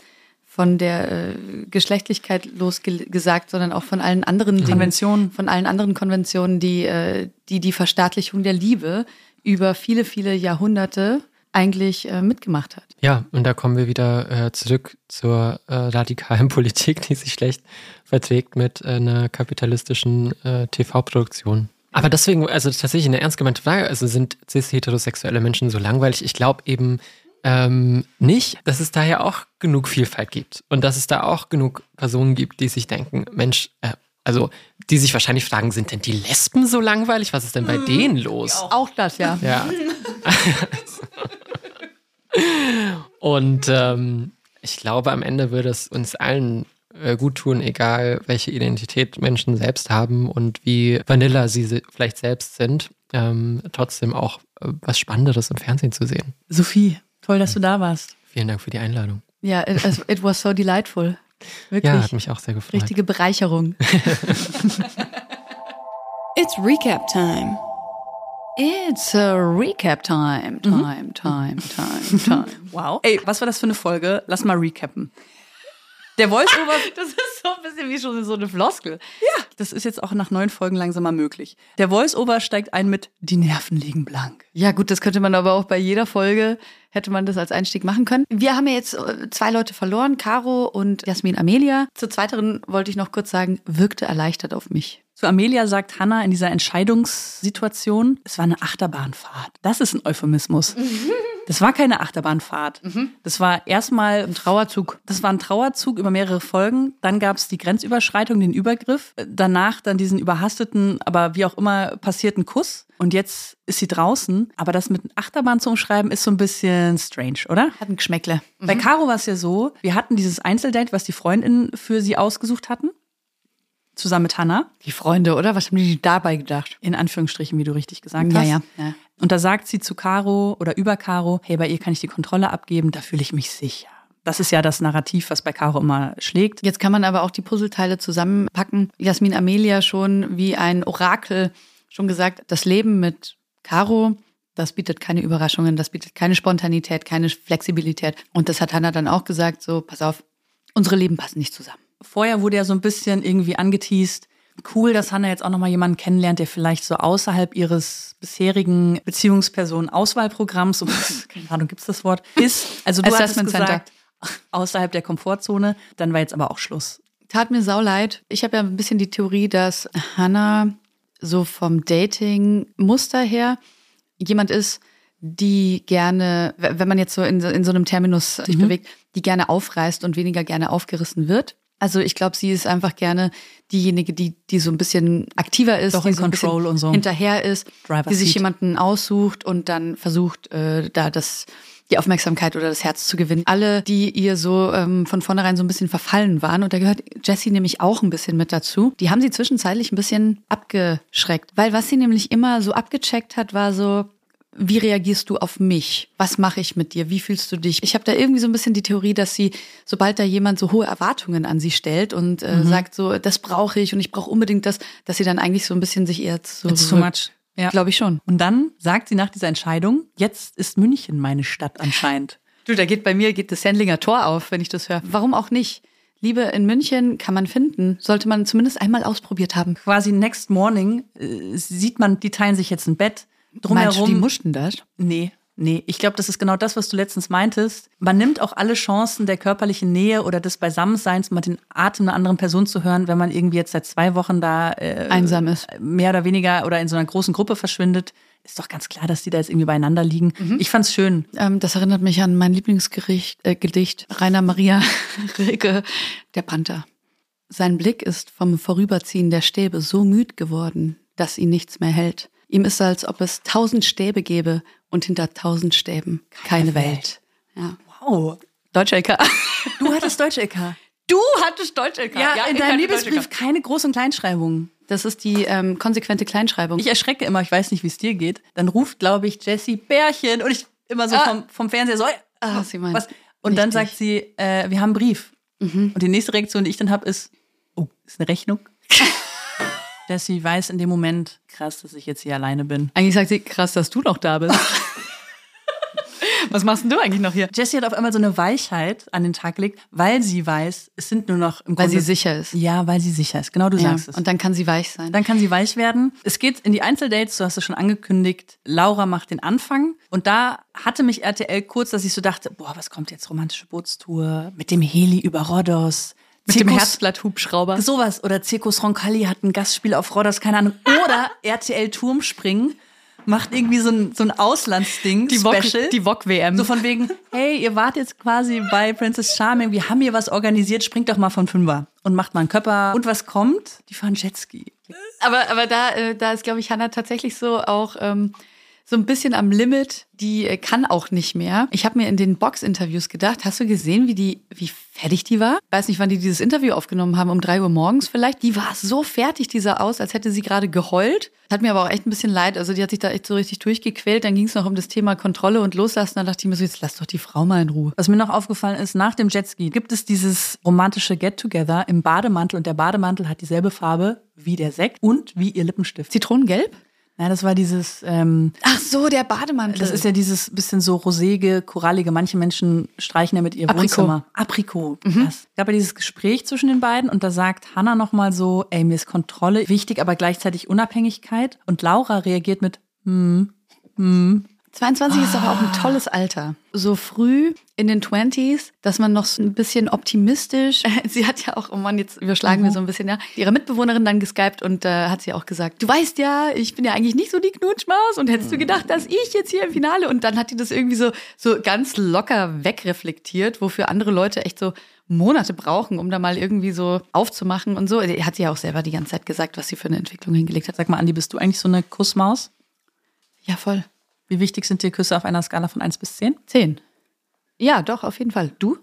von der äh, Geschlechtlichkeit losgesagt, sondern auch von allen anderen Konventionen, Dingen, von allen anderen Konventionen, die, äh, die die Verstaatlichung der Liebe über viele, viele Jahrhunderte eigentlich äh, mitgemacht hat. Ja, und da kommen wir wieder äh, zurück zur äh, radikalen Politik, die sich schlecht verträgt mit äh, einer kapitalistischen äh, TV-Produktion. Aber deswegen, also tatsächlich eine ernst gemeinte Frage, also sind cis-heterosexuelle Menschen so langweilig? Ich glaube eben ähm, nicht, dass es daher auch genug Vielfalt gibt und dass es da auch genug Personen gibt, die sich denken, Mensch, äh, also die sich wahrscheinlich fragen, sind denn die Lesben so langweilig? Was ist denn bei denen los? Auch das, ja. Ja. Und ähm, ich glaube, am Ende würde es uns allen äh, gut tun, egal welche Identität Menschen selbst haben und wie vanilla sie se- vielleicht selbst sind, ähm, trotzdem auch äh, was Spannenderes im Fernsehen zu sehen. Sophie, toll, dass du da warst. Vielen Dank für die Einladung. Ja, it, it was so delightful. Wirklich. Ja, hat mich auch sehr gefreut. Richtige Bereicherung. It's recap time. It's a recap time, time, time, time, time. Wow. Ey, was war das für eine Folge? Lass mal recappen. Der Voice-Over, Das ist so ein bisschen wie schon so eine Floskel. das ist jetzt auch nach neun Folgen langsam mal möglich. Der Voice-Over steigt ein mit Die Nerven liegen blank. Ja, gut, das könnte man aber auch bei jeder Folge, hätte man das als Einstieg machen können. Wir haben ja jetzt äh, zwei Leute verloren, Caro und Jasmin Amelia. Zur zweiteren wollte ich noch kurz sagen, wirkte erleichtert auf mich. Zu Amelia sagt Hannah in dieser Entscheidungssituation, es war eine Achterbahnfahrt. Das ist ein Euphemismus. Das war keine Achterbahnfahrt. Das war erstmal Ein Trauerzug. Das war ein Trauerzug über mehrere Folgen. Dann gab es die Grenzüberschreitung, den Übergriff. Danach dann diesen überhasteten, aber wie auch immer passierten Kuss. Und jetzt ist sie draußen. Aber das mit Achterbahn zu umschreiben, ist so ein bisschen strange, oder? Hat ein Geschmäckle. Bei Caro war es ja so, wir hatten dieses Einzeldate, was die Freundinnen für sie ausgesucht hatten. Zusammen mit Hannah. Die Freunde, oder? Was haben die dabei gedacht? In Anführungsstrichen, wie du richtig gesagt Ja, hast. ja, ja. Und da sagt sie zu Caro oder über Caro, hey, bei ihr kann ich die Kontrolle abgeben, da fühle ich mich sicher. Das ist ja das Narrativ, was bei Caro immer schlägt. Jetzt kann man aber auch die Puzzleteile zusammenpacken. Jasmin Amelia schon wie ein Orakel schon gesagt, das Leben mit Caro, das bietet keine Überraschungen, das bietet keine Spontanität, keine Flexibilität. Und das hat Hannah dann auch gesagt, so, pass auf, unsere Leben passen nicht zusammen. Vorher wurde ja so ein bisschen irgendwie angeteased. Cool, dass Hannah jetzt auch nochmal jemanden kennenlernt, der vielleicht so außerhalb ihres bisherigen Beziehungspersonen-Auswahlprogramms, so, keine Ahnung, gibt's das Wort, ist. Also du hattest Assessment Center. gesagt, außerhalb der Komfortzone. Dann war jetzt aber auch Schluss. Tat mir sau leid. Ich habe ja ein bisschen die Theorie, dass Hannah so vom Dating-Muster her jemand ist, die gerne, wenn man jetzt so in, so- in so einem Terminus sich bewegt, die gerne aufreißt und weniger gerne aufgerissen wird. Also ich glaube, sie ist einfach gerne diejenige, die, die so ein bisschen aktiver ist, Doch die in so Control und so. hinterher ist, Driver's die sich Seat. jemanden aussucht und dann versucht, äh, da das die Aufmerksamkeit oder das Herz zu gewinnen. Alle, die ihr so ähm, von vornherein so ein bisschen verfallen waren, und da gehört Jessie nämlich auch ein bisschen mit dazu, die haben sie zwischenzeitlich ein bisschen abgeschreckt. Weil was sie nämlich immer so abgecheckt hat, war so, wie reagierst du auf mich? Was mache ich mit dir? Wie fühlst du dich? Ich habe da irgendwie so ein bisschen die Theorie, dass sie, sobald da jemand so hohe Erwartungen an sie stellt und äh, sagt so, das brauche ich und ich brauche unbedingt das, dass sie dann eigentlich so ein bisschen sich eher zu It's too much. Ja. Glaube ich schon. Und dann sagt sie nach dieser Entscheidung, jetzt ist München meine Stadt anscheinend. Du, da geht bei mir geht das Sendlinger Tor auf, wenn ich das höre. Warum auch nicht? Liebe in München kann man finden, sollte man zumindest einmal ausprobiert haben. Quasi next morning äh, sieht man, die teilen sich jetzt ein Bett. Meinst du, die Drumherum. mussten das? Nee, nee. Ich glaube, das ist genau das, was du letztens meintest. Man nimmt auch alle Chancen der körperlichen Nähe oder des Beisammenseins, mal den Atem einer anderen Person zu hören, wenn man irgendwie jetzt seit zwei Wochen da äh, Einsam ist. mehr oder weniger oder in so einer großen Gruppe verschwindet. Ist doch ganz klar, dass die da jetzt irgendwie beieinander liegen. Ich fand's schön. Ähm, das erinnert mich an mein Lieblingsgericht, äh, Gedicht Rainer Maria Rilke, der Panther. Sein Blick ist vom Vorüberziehen der Stäbe so müd geworden, dass ihn nichts mehr hält. Ihm ist, als ob es tausend Stäbe gäbe und hinter tausend Stäben keine, Welt. Ja. Wow. Deutsche LK. Du hattest Deutsche LK. Du hattest Deutsche LK. Ja, in ich deinem Liebesbrief keine Groß- und Kleinschreibungen. Das ist die ähm, konsequente Kleinschreibung. Ich erschrecke immer, ich weiß nicht, wie es dir geht. Dann ruft, glaube ich, Jessie Bärchen und ich immer so Ah. vom, vom Fernseher so. Ah, sie meint was? Und dann richtig. sagt sie, äh, wir haben einen Brief. Und die nächste Reaktion, die ich dann habe, ist, oh, ist eine Rechnung. Jessie weiß in dem Moment, krass, dass ich jetzt hier alleine bin. Eigentlich sagt sie, krass, dass du noch da bist. Was machst denn du eigentlich noch hier? Jessie hat auf einmal so eine Weichheit an den Tag gelegt, weil sie weiß, es sind nur noch im Weil Grunde sie sicher ist. Ja, weil sie sicher ist. Genau, du Ja. sagst es. Und dann kann sie weich sein. Dann kann sie weich werden. Es geht in die Einzeldates, du hast es schon angekündigt. Laura macht den Anfang. Und da hatte mich RTL kurz, dass ich so dachte, boah, was kommt jetzt? Romantische Bootstour mit dem Heli über Rhodos. Mit dem Zirkus- Herzblatt-Hubschrauber. Sowas. Oder Zirkus Roncalli hat ein Gastspiel auf Rhodos, keine Ahnung. Oder RTL Turmspringen macht irgendwie so ein, so ein Auslandsding, Die Wok- Special. die Wok-WM. So von wegen, hey, ihr wart jetzt quasi bei Princess Charming, wir haben hier was organisiert, springt doch mal von Fünfer und macht mal einen Körper. Und was kommt? Die fahren Jetski. Aber, aber da, äh, da ist, glaube ich, Hannah tatsächlich so auch ähm, so ein bisschen am Limit. Die äh, kann auch nicht mehr. Ich habe mir in den Box-Interviews gedacht, hast du gesehen, wie die, wie fertig die war? Weiß nicht, wann die dieses Interview aufgenommen haben, um drei Uhr morgens vielleicht. Die war so fertig, die sah aus, als hätte sie gerade geheult. Hat mir aber auch echt ein bisschen leid. Also die hat sich da echt so richtig durchgequält. Dann ging es noch um das Thema Kontrolle und Loslassen. Da dachte ich mir so, jetzt lass doch die Frau mal in Ruhe. Was mir noch aufgefallen ist, nach dem Jetski gibt es dieses romantische Get-Together im Bademantel und der Bademantel hat dieselbe Farbe wie der Sekt und wie ihr Lippenstift. Zitronengelb? Ja, das war dieses, ähm, Ach so, der Bademantel. das ist ja dieses bisschen so rosége, korallige. Manche Menschen streichen ja mit ihr Aprikot. Wohnzimmer. Aprikot. Es gab ja dieses Gespräch zwischen den beiden und da sagt Hannah nochmal so, ey, mir ist Kontrolle wichtig, aber gleichzeitig Unabhängigkeit. Und Laura reagiert mit, hm, 22 ist aber auch ein tolles Alter. So früh in den 20s, dass man noch so ein bisschen optimistisch. Sie hat ja auch, oh Mann, jetzt überschlagen wir so ein bisschen, ja, ihre Mitbewohnerin dann geskypt und äh, hat sie auch gesagt, du weißt ja, ich bin ja eigentlich nicht so die Knutschmaus und hättest du gedacht, dass ich jetzt hier im Finale und dann hat die das irgendwie so, so ganz locker wegreflektiert, wofür andere Leute echt so Monate brauchen, um da mal irgendwie so aufzumachen und so. Hat sie ja auch selber die ganze Zeit gesagt, was sie für eine Entwicklung hingelegt hat. sag mal, Andi, bist du eigentlich so eine Kussmaus? Ja, voll. Wie wichtig sind dir Küsse auf einer Skala von 1 bis 10? Zehn. Ja, doch, auf jeden Fall. Du?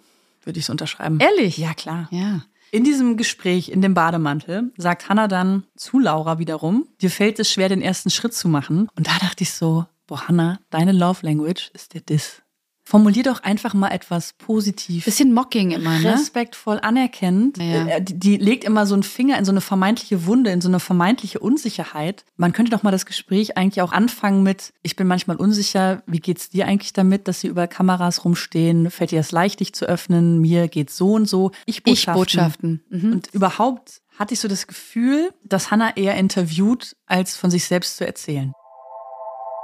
Würde ich es unterschreiben. Ehrlich? Ja, klar. Ja. In diesem Gespräch in dem Bademantel sagt Hannah dann zu Laura wiederum, dir fällt es schwer, den ersten Schritt zu machen. Und da dachte ich so, boah, Hannah, deine Love Language ist der Diss. Formulier doch einfach mal etwas positiv. Bisschen mocking immer, ne? respektvoll anerkennend. Ja. Äh, Die, die legt immer so einen Finger in so eine vermeintliche Wunde, in so eine vermeintliche Unsicherheit. Man könnte doch mal das Gespräch eigentlich auch anfangen mit, ich bin manchmal unsicher, wie geht's dir eigentlich damit, dass sie über Kameras rumstehen? Fällt dir das leicht, dich zu öffnen? Mir geht's so und so. Ich Ich-Botschaften. Mhm. Und überhaupt hatte ich so das Gefühl, dass Hannah eher interviewt, als von sich selbst zu erzählen.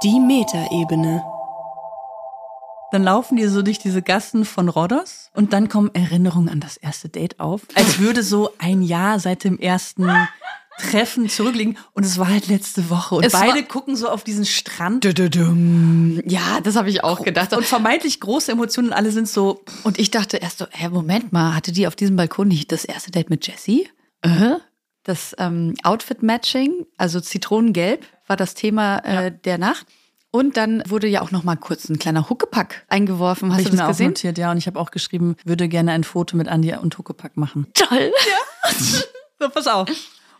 Die Metaebene. Dann laufen die so durch diese Gassen von Rhodos und dann kommen Erinnerungen an das erste Date auf. Als würde so ein Jahr seit dem ersten Treffen zurückliegen und es war halt letzte Woche und Es beide gucken so auf diesen Strand Ja, das habe ich auch gedacht. und vermeintlich große Emotionen und alle sind so Und ich dachte erst so, hä, Moment mal, hatte die auf diesem Balkon nicht das erste Date mit Jessie? Äh? Das ähm, Outfit-Matching, also Zitronengelb, war das Thema äh, der Nacht. Und dann wurde ja auch noch mal kurz ein kleiner Huckepack eingeworfen. Hast Hab du ich das mir auch gesehen? notiert, ja. Und ich habe auch geschrieben, würde gerne ein Foto mit Andi und Huckepack machen. Toll. So, pass auf.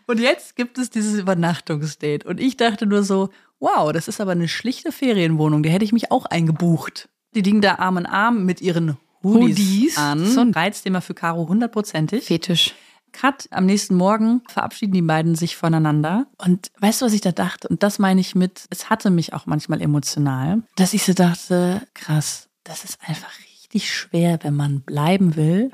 Und jetzt gibt es dieses Übernachtungsdate. Und ich dachte nur so, wow, das ist aber eine schlichte Ferienwohnung. Da hätte ich mich auch eingebucht. Die liegen da Arm in Arm mit ihren Hoodies, Hoodies. an. So ein Reizthema für Caro hundertprozentig. Fetisch. Cut, am nächsten Morgen verabschieden die beiden sich voneinander. Und weißt du, was ich da dachte? Und das meine ich mit, es hatte mich auch manchmal emotional, dass ich so dachte, krass, das ist einfach richtig schwer, wenn man bleiben will,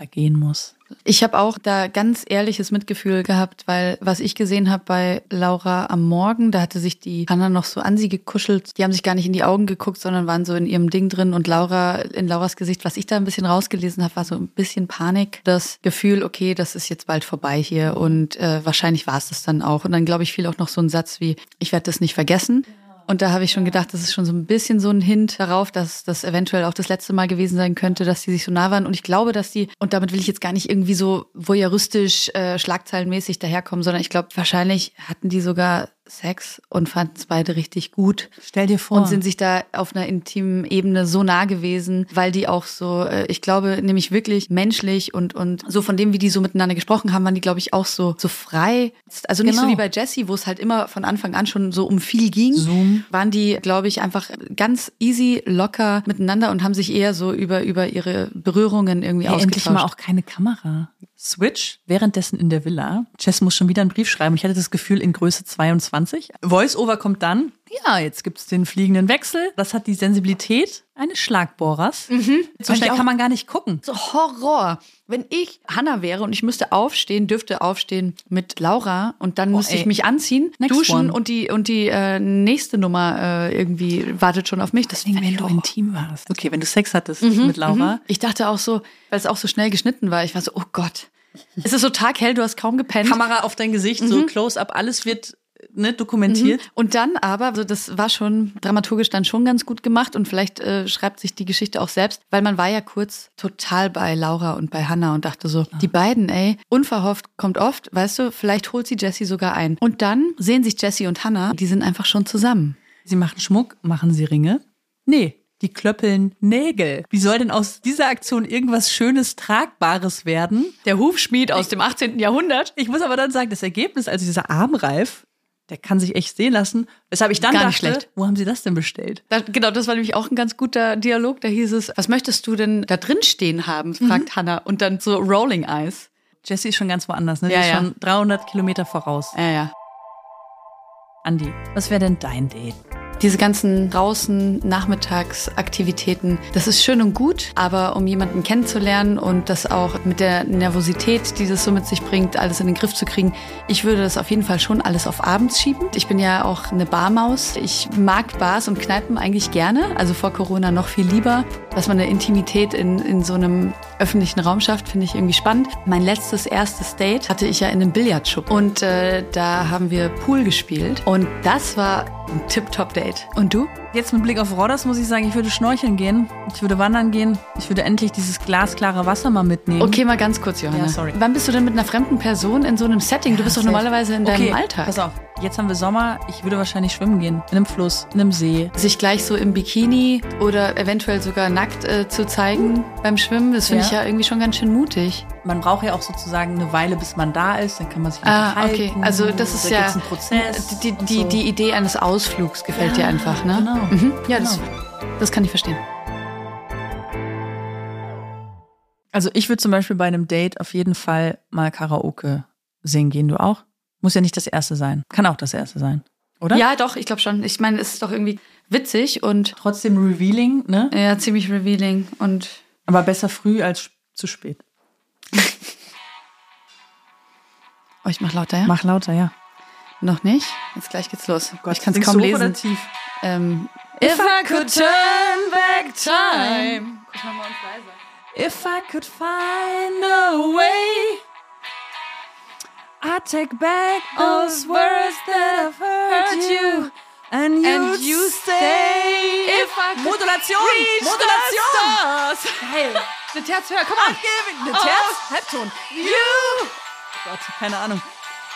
aber gehen muss. Ich habe auch da ganz ehrliches Mitgefühl gehabt, weil was ich gesehen habe bei Laura am Morgen, da hatte sich die Hanna noch so an sie gekuschelt. Die haben sich gar nicht in die Augen geguckt, sondern waren so in ihrem Ding drin. Und Laura, in Lauras Gesicht, was ich da ein bisschen rausgelesen habe, war so ein bisschen Panik. Das Gefühl, okay, das ist jetzt bald vorbei hier. Und äh, wahrscheinlich war es das dann auch. Und dann, glaube ich, fiel auch noch so ein Satz wie, ich werde das nicht vergessen. Und da habe ich schon gedacht, das ist schon so ein bisschen so ein Hint darauf, dass das eventuell auch das letzte Mal gewesen sein könnte, dass die sich so nah waren. Und ich glaube, dass die, und damit will ich jetzt gar nicht irgendwie so voyeuristisch, äh, schlagzeilenmäßig daherkommen, sondern ich glaube, wahrscheinlich hatten die sogar Sex und fanden es beide richtig gut. Stell dir vor. Und sind sich da auf einer intimen Ebene so nah gewesen, weil die auch so, äh, ich glaube, nämlich wirklich menschlich und, und so von dem, wie die so miteinander gesprochen haben, waren die, glaube ich, auch so, so frei. Also nicht Genau. so wie bei Jessie, wo es halt immer von Anfang an schon so um viel ging. Zoom. Waren die, glaube ich, einfach ganz easy, locker miteinander und haben sich eher so über, über ihre Berührungen irgendwie endlich ausgetauscht. mal auch keine Kamera. Switch, währenddessen in der Villa. Jess muss schon wieder einen Brief schreiben. Ich hatte das Gefühl in Größe 22. Voice-Over kommt dann. Ja, jetzt gibt's den fliegenden Wechsel. Das hat die Sensibilität eines Schlagbohrers. So Fand ich schnell kann man gar nicht gucken. So Horror. Wenn ich Hannah wäre und ich müsste aufstehen, dürfte aufstehen mit Laura und dann müsste ich ey. mich anziehen, Next duschen one. und die und die äh, nächste Nummer äh, irgendwie wartet schon auf mich. Das Deswegen, wenn ich du Horror. intim warst. Okay, wenn du Sex hattest mit Laura. Mhm. Ich dachte auch so, weil es auch so schnell geschnitten war, ich war so, oh Gott. Es ist so taghell, du hast kaum gepennt. Kamera auf dein Gesicht, so close-up, alles wird ne, dokumentiert. Und dann aber, also das war schon dramaturgisch dann schon ganz gut gemacht und vielleicht äh, schreibt sich die Geschichte auch selbst, weil man war ja kurz total bei Laura und bei Hannah und dachte so, die beiden, ey, unverhofft kommt oft, weißt du, vielleicht holt sie Jessie sogar ein. Und dann sehen sich Jessie und Hannah, die sind einfach schon zusammen. Sie machen Schmuck, machen sie Ringe? Nee, die klöppeln Nägel. Wie soll denn aus dieser Aktion irgendwas Schönes, Tragbares werden? Der Hufschmied aus dem 18. Jahrhundert. Ich muss aber dann sagen, das Ergebnis, also dieser Armreif, der kann sich echt sehen lassen. Weshalb ich dann Gar dachte, schlecht. wo haben sie das denn bestellt? Da, genau, das war nämlich auch ein ganz guter Dialog. Da hieß es, was möchtest du denn da drin stehen haben, fragt Hannah. Und dann so Rolling Eyes. Jessie ist schon ganz woanders, ne? Die Ja, ist ja. schon 300 Kilometer voraus. Ja, ja. Andi, was wäre denn dein Date? Diese ganzen draußen Nachmittagsaktivitäten, das ist schön und gut, aber um jemanden kennenzulernen und das auch mit der Nervosität, die das so mit sich bringt, alles in den Griff zu kriegen, ich würde das auf jeden Fall schon alles auf abends schieben. Ich bin ja auch eine Barmaus. Ich mag Bars und Kneipen eigentlich gerne, also vor Corona noch viel lieber. Dass man eine Intimität in, in so einem öffentlichen Raum schafft, finde ich irgendwie spannend. Mein letztes erstes Date hatte ich ja in einem Billardshop und äh, da haben wir Pool gespielt und das war ein Tip-Top-Date. Und du? Jetzt mit Blick auf Rodders muss ich sagen, ich würde schnorcheln gehen, ich würde wandern gehen, ich würde endlich dieses glasklare Wasser mal mitnehmen. Okay, mal ganz kurz, Johanna. Ja, sorry. Wann bist du denn mit einer fremden Person in so einem Setting? du bist doch safe. normalerweise in deinem okay, Alltag. Pass auf, jetzt haben wir Sommer, ich würde wahrscheinlich schwimmen gehen. In einem Fluss, in einem See. Sich gleich so im Bikini oder eventuell sogar nackt äh, zu zeigen beim Schwimmen, das finde Ja. ich ja irgendwie schon ganz schön mutig. Man braucht ja auch sozusagen eine Weile, bis man da ist, dann kann man sich Ah, okay. Also das ist da ja einen Prozess. die, die, so. die Idee eines Ausflugs gefällt dir einfach, ne? Genau. Mhm. Ja, das, Genau. das kann ich verstehen. Also ich würde zum Beispiel bei einem Date auf jeden Fall mal Karaoke singen gehen. Du auch? Muss ja nicht das erste sein. Kann auch das erste sein. Oder? Ja, doch, ich glaube schon. Ich meine, es ist doch irgendwie witzig und Trotzdem revealing, ne? ja, ziemlich revealing und Aber besser früh als zu spät. oh, ich mach lauter, ja? Mach lauter, ja. Noch nicht? Jetzt gleich geht's los. Gott, ich kann es kaum lesen. Oder tief? Ähm, If I could turn back time. Guck mal, mal uns leiser. If I could find a way, I'd take back those words that I've heard you. And you'd And you stay. If I could Modulation! Modulation! Hey, eine Terz höher, komm the Oh. Terz, Halbton. You Gott, keine Ahnung.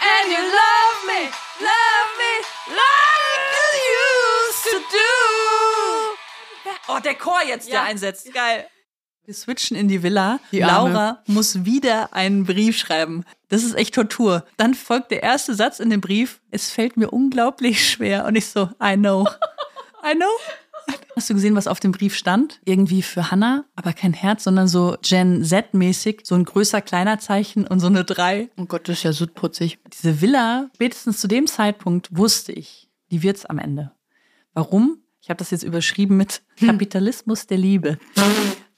And you love me, love me like you used to do. Oh, der Chor jetzt, Ja. der einsetzt. Geil. Wir switchen in die Villa. Die. Laura muss wieder einen Brief schreiben. Das ist echt Tortur. Dann folgt der erste Satz in dem Brief. Es fällt mir unglaublich schwer. Und ich so, I know. I know. Hast du gesehen, was auf dem Brief stand? Irgendwie für Hannah, aber kein Herz, sondern so Gen Z-mäßig, so ein größer, kleiner Zeichen und so eine drei. Oh Gott, das ist ja so putzig. Diese Villa, spätestens zu dem Zeitpunkt wusste ich, die wird's am Ende. Warum? Ich habe das jetzt überschrieben mit Kapitalismus der Liebe.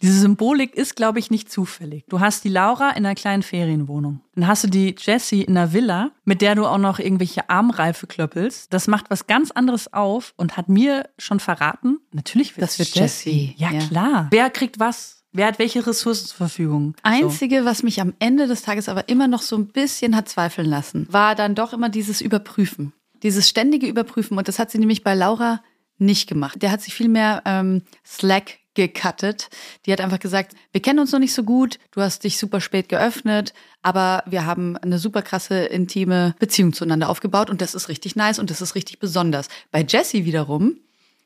Diese Symbolik ist, glaube ich, nicht zufällig. Du hast die Laura in einer kleinen Ferienwohnung. Dann hast du die Jessie in einer Villa, mit der du auch noch irgendwelche Armreife klöppelst. Das macht was ganz anderes auf und hat mir schon verraten, natürlich wird Das wird Jessie, Ja, ja. klar. Wer kriegt was? Wer hat welche Ressourcen zur Verfügung? So. Einzige, was mich am Ende des Tages aber immer noch so ein bisschen hat zweifeln lassen, war dann doch immer dieses Überprüfen. Dieses ständige Überprüfen. Und das hat sie nämlich bei Laura nicht gemacht. Der hat sich viel mehr ähm, Slack gecuttet. Die hat einfach gesagt, wir kennen uns noch nicht so gut, du hast dich super spät geöffnet, aber wir haben eine super krasse intime Beziehung zueinander aufgebaut und das ist richtig nice und das ist richtig besonders. Bei Jessie wiederum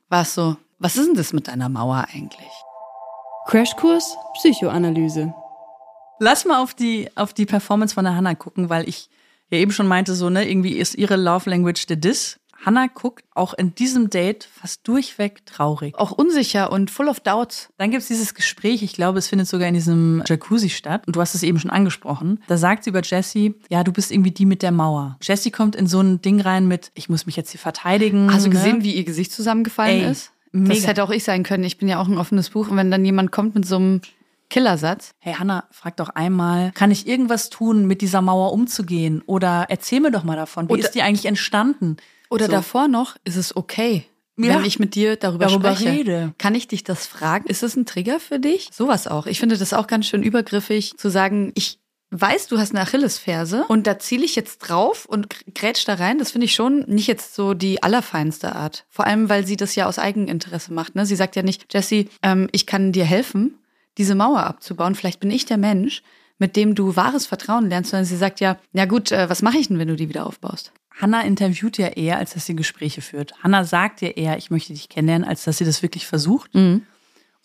war es so, was ist denn das mit deiner Mauer eigentlich? Crashkurs Psychoanalyse. Lass mal auf die, auf die Performance von der Hannah gucken, weil ich ja eben schon meinte, so, ne, irgendwie ist ihre Love Language der Diss. Hannah guckt auch in diesem Date fast durchweg traurig. Auch unsicher und full of doubts. Dann gibt's dieses Gespräch, ich glaube, es findet sogar in diesem Jacuzzi statt. Und du hast es eben schon angesprochen. Da sagt sie über Jessie, ja, du bist irgendwie die mit der Mauer. Jessie kommt in so ein Ding rein mit, ich muss mich jetzt hier verteidigen. Hast du ne? gesehen, wie ihr Gesicht zusammengefallen Ey, ist? mega. Das hätte auch ich sein können. Ich bin ja auch ein offenes Buch. Und wenn dann jemand kommt mit so einem Killersatz, Hey Hannah, frag doch einmal, kann ich irgendwas tun, mit dieser Mauer umzugehen? Oder erzähl mir doch mal davon. Wie Oder- ist die eigentlich entstanden? Oder So. davor noch, ist es okay, Ja. wenn ich mit dir darüber, Darüber spreche? rede. Kann ich dich das fragen? Ist es ein Trigger für dich? Sowas auch. Ich finde das auch ganz schön übergriffig, zu sagen, ich weiß, du hast eine Achillesferse und da ziele ich jetzt drauf und grätsch da rein. Das finde ich schon nicht jetzt so die allerfeinste Art. Vor allem, weil sie das ja aus Eigeninteresse macht. Ne? Sie sagt ja nicht, Jessie, ähm, ich kann dir helfen, diese Mauer abzubauen. Vielleicht bin ich der Mensch, mit dem du wahres Vertrauen lernst, sondern sie sagt ja, ja gut, äh, was mache ich denn, wenn du die wieder aufbaust? Hannah interviewt ja eher, als dass sie Gespräche führt. Hannah sagt ja eher, ich möchte dich kennenlernen, als dass sie das wirklich versucht.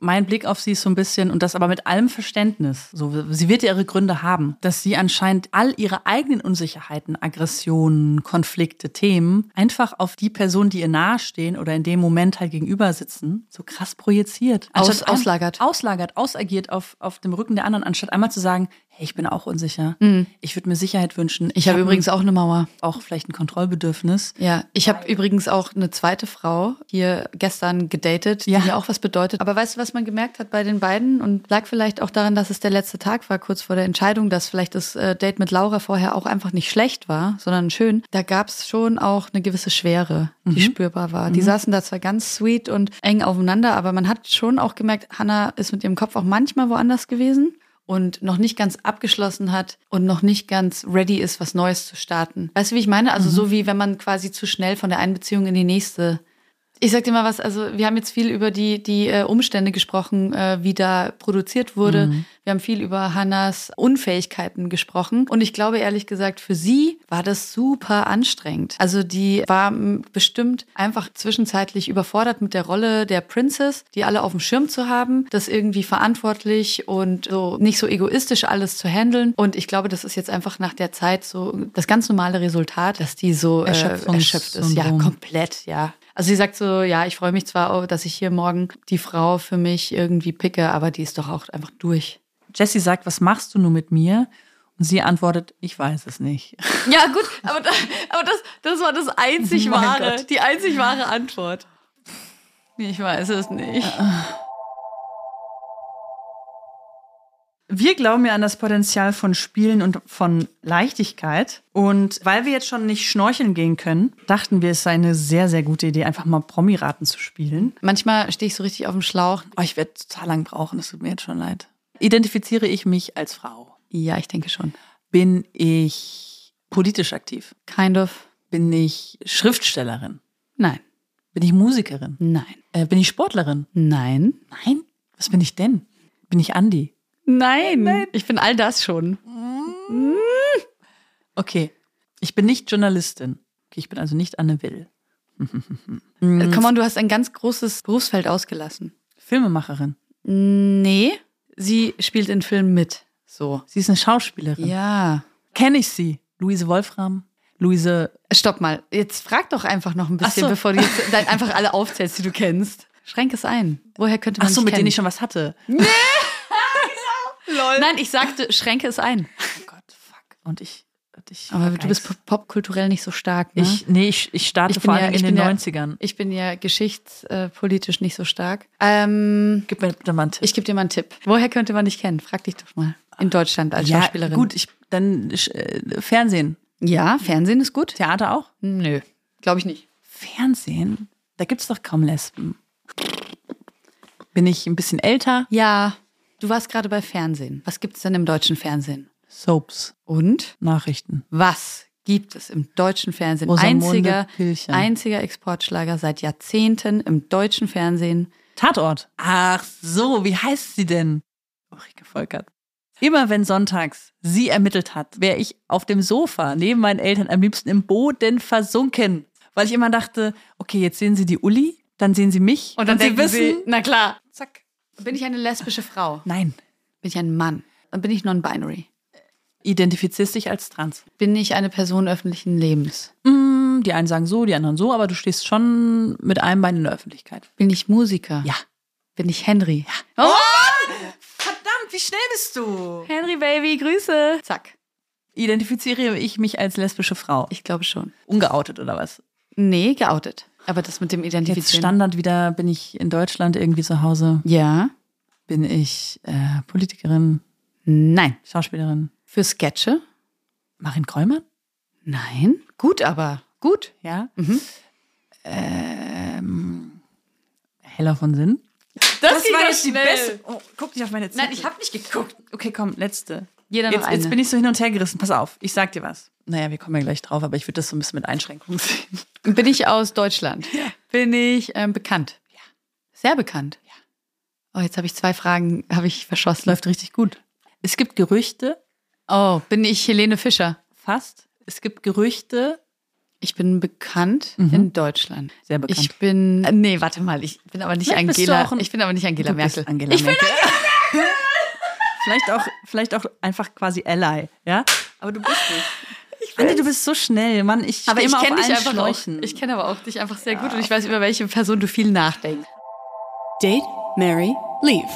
Mein Blick auf sie ist so ein bisschen, und das aber mit allem Verständnis, so, sie wird ja ihre Gründe haben, dass sie anscheinend all ihre eigenen Unsicherheiten, Aggressionen, Konflikte, Themen einfach auf die Personen, die ihr nahestehen oder in dem Moment halt gegenüber sitzen, so krass projiziert. Aus- Anstatt auslagert. Auslagert, ausagiert auf, auf dem Rücken der anderen, anstatt einmal zu sagen, ich bin auch unsicher. Ich würde mir Sicherheit wünschen. Ich habe hab übrigens auch eine Mauer. auch vielleicht ein Kontrollbedürfnis. Ja, ich habe übrigens auch eine zweite Frau hier gestern gedatet, Ja. die mir auch was bedeutet. Aber weißt du, was man gemerkt hat bei den beiden? Und lag vielleicht auch daran, dass es der letzte Tag war, kurz vor der Entscheidung, dass vielleicht das äh, Date mit Laura vorher auch einfach nicht schlecht war, sondern schön. Da gab es schon auch eine gewisse Schwere, die spürbar war. Die saßen da zwar ganz sweet und eng aufeinander, aber man hat schon auch gemerkt, Hannah ist mit ihrem Kopf auch manchmal woanders gewesen und noch nicht ganz abgeschlossen hat und noch nicht ganz ready ist, was Neues zu starten. Weißt du, wie ich meine? Also so wie wenn man quasi zu schnell von der einen Beziehung in die nächste. Ich sag dir mal was, also wir haben jetzt viel über die, die äh, Umstände gesprochen, äh, wie da produziert wurde. Wir haben viel über Hannas Unfähigkeiten gesprochen. Und ich glaube ehrlich gesagt, für sie war das super anstrengend. Also die war bestimmt einfach zwischenzeitlich überfordert mit der Rolle der Princess, die alle auf dem Schirm zu haben, das irgendwie verantwortlich und so nicht so egoistisch alles zu handeln. Und ich glaube, das ist jetzt einfach nach der Zeit so das ganz normale Resultat, dass die so äh, erschöpft ist. Ja, komplett, ja. Also sie sagt so, ja, ich freue mich zwar, oh, dass ich hier morgen die Frau für mich irgendwie picke, aber die ist doch auch einfach durch. Jessie sagt, was machst du nur mit mir? Und sie antwortet, ich weiß es nicht. Ja, gut, aber, da, aber das, das war das einzig Mein wahre, die einzig wahre Antwort. Ich weiß es nicht. Wir glauben ja an das Potenzial von Spielen und von Leichtigkeit. Und weil wir jetzt schon nicht schnorcheln gehen können, dachten wir, es sei eine sehr, sehr gute Idee, einfach mal Promiraten zu spielen. Manchmal stehe ich so richtig auf dem Schlauch. Oh, ich werde total lang brauchen, das tut mir jetzt schon leid. Identifiziere ich mich als Frau? Ja, ich denke schon. Bin ich politisch aktiv? Kind of. Bin ich Schriftstellerin? Nein. Bin ich Musikerin? Nein. Äh, bin ich Sportlerin? Nein. Nein? Was bin ich denn? Bin ich Andi? Nein. Ich bin all das schon. Okay. Ich bin nicht Journalistin. Okay, ich bin also nicht Anne Will. Äh, Come on, du hast ein ganz großes Berufsfeld ausgelassen. Filmemacherin. Nee, sie spielt in Filmen mit. So. Sie ist eine Schauspielerin. Ja. Kenne ich sie? Luise Wolfram? Luise. Stopp mal. Jetzt frag doch einfach noch ein bisschen, so. bevor du jetzt einfach alle aufzählst, die du kennst. Schränk es ein. Woher könnte man Ach so, mit kennen? denen ich schon was hatte. Nein, ich sagte, schränke es ein. Oh Gott, fuck. Und ich. und ich Aber du bist popkulturell nicht so stark. Ne? Ich, nee, ich, ich starte Ich vor ja- allem ich in den ja- 90ern. ich bin ja geschichtspolitisch nicht so stark. Ähm, Gib mir bitte mal einen Tipp. ich gebe dir mal einen Tipp. Woher könnte man dich kennen? Frag dich doch mal. In Deutschland als ja, Schauspielerin. gut, ich, dann äh, Fernsehen. Ja, Fernsehen ist gut. Theater auch? Nö, glaube ich nicht. Fernsehen? Da gibt's doch kaum Lesben. Bin ich ein bisschen älter? Ja, du warst gerade bei Fernsehen. Was gibt es denn im deutschen Fernsehen? Soaps, Und Nachrichten. was gibt es im deutschen Fernsehen? Rosamunde einziger, Pilcher. einziger Exportschlager seit Jahrzehnten im deutschen Fernsehen. Tatort. Ach so, wie heißt sie denn? Ulrike Volkert. Immer wenn sonntags sie ermittelt hat, wäre ich auf dem Sofa neben meinen Eltern am liebsten im Boden versunken. Weil ich immer dachte, okay, jetzt sehen sie die Uli, dann sehen sie mich Und dann sie denken wissen, sie, na klar, zack. Bin ich eine lesbische Frau? Nein, Bin ich ein Mann? Dann bin ich non-binary. identifizierst dich als trans. Bin ich eine Person öffentlichen Lebens? Mm. Die einen sagen so, die anderen so, aber du stehst schon mit einem Bein in der Öffentlichkeit. Bin ich Musiker? Ja. Bin ich Henry? Oh! Verdammt, wie schnell bist du? Henry Baby, Grüße. Zack. Identifiziere ich mich als lesbische Frau? Ich glaube schon. Ungeoutet oder was? Nee, geoutet. Aber das mit dem Jetzt Identifizieren. Standard wieder, bin ich in Deutschland irgendwie zu Hause? ja. Bin ich äh, Politikerin, Nein. Schauspielerin? Für Sketche? Marin Kräumann? Nein. Gut, aber gut. Ja. Mhm. Ähm, Heller von Sinn? Das, ging doch schnell. Oh, guck nicht auf meine Nein, ich habe nicht geguckt. Okay, komm, letzte. Jeder noch Jetzt, eine. jetzt bin ich so hin und her gerissen. Pass auf, ich sag dir was. Naja, wir kommen ja gleich drauf, aber ich würde das so ein bisschen mit Einschränkungen sehen. Bin ich aus Deutschland? Ja. Bin ich ähm, bekannt? Ja. Sehr bekannt? Ja. Oh, jetzt habe ich zwei Fragen, habe ich verschossen. Läuft richtig gut. Es gibt Gerüchte, Oh, bin ich Helene Fischer? fast. Es gibt Gerüchte, Ich bin bekannt in Deutschland. sehr bekannt. Ich bin, äh, nee, warte mal, ich bin aber nicht Angela, ich bin aber nicht Angela Merkel. Angela ich Merkel. vielleicht auch, vielleicht auch einfach quasi Ally, ja? Aber du bist nicht. Andi, du bist so schnell, Mann. Ich aber ich immer kenne dich einfach auch. Ich kenne aber auch dich einfach sehr gut und ich weiß, über welche Person du viel nachdenkst. Date, Mary, Leave.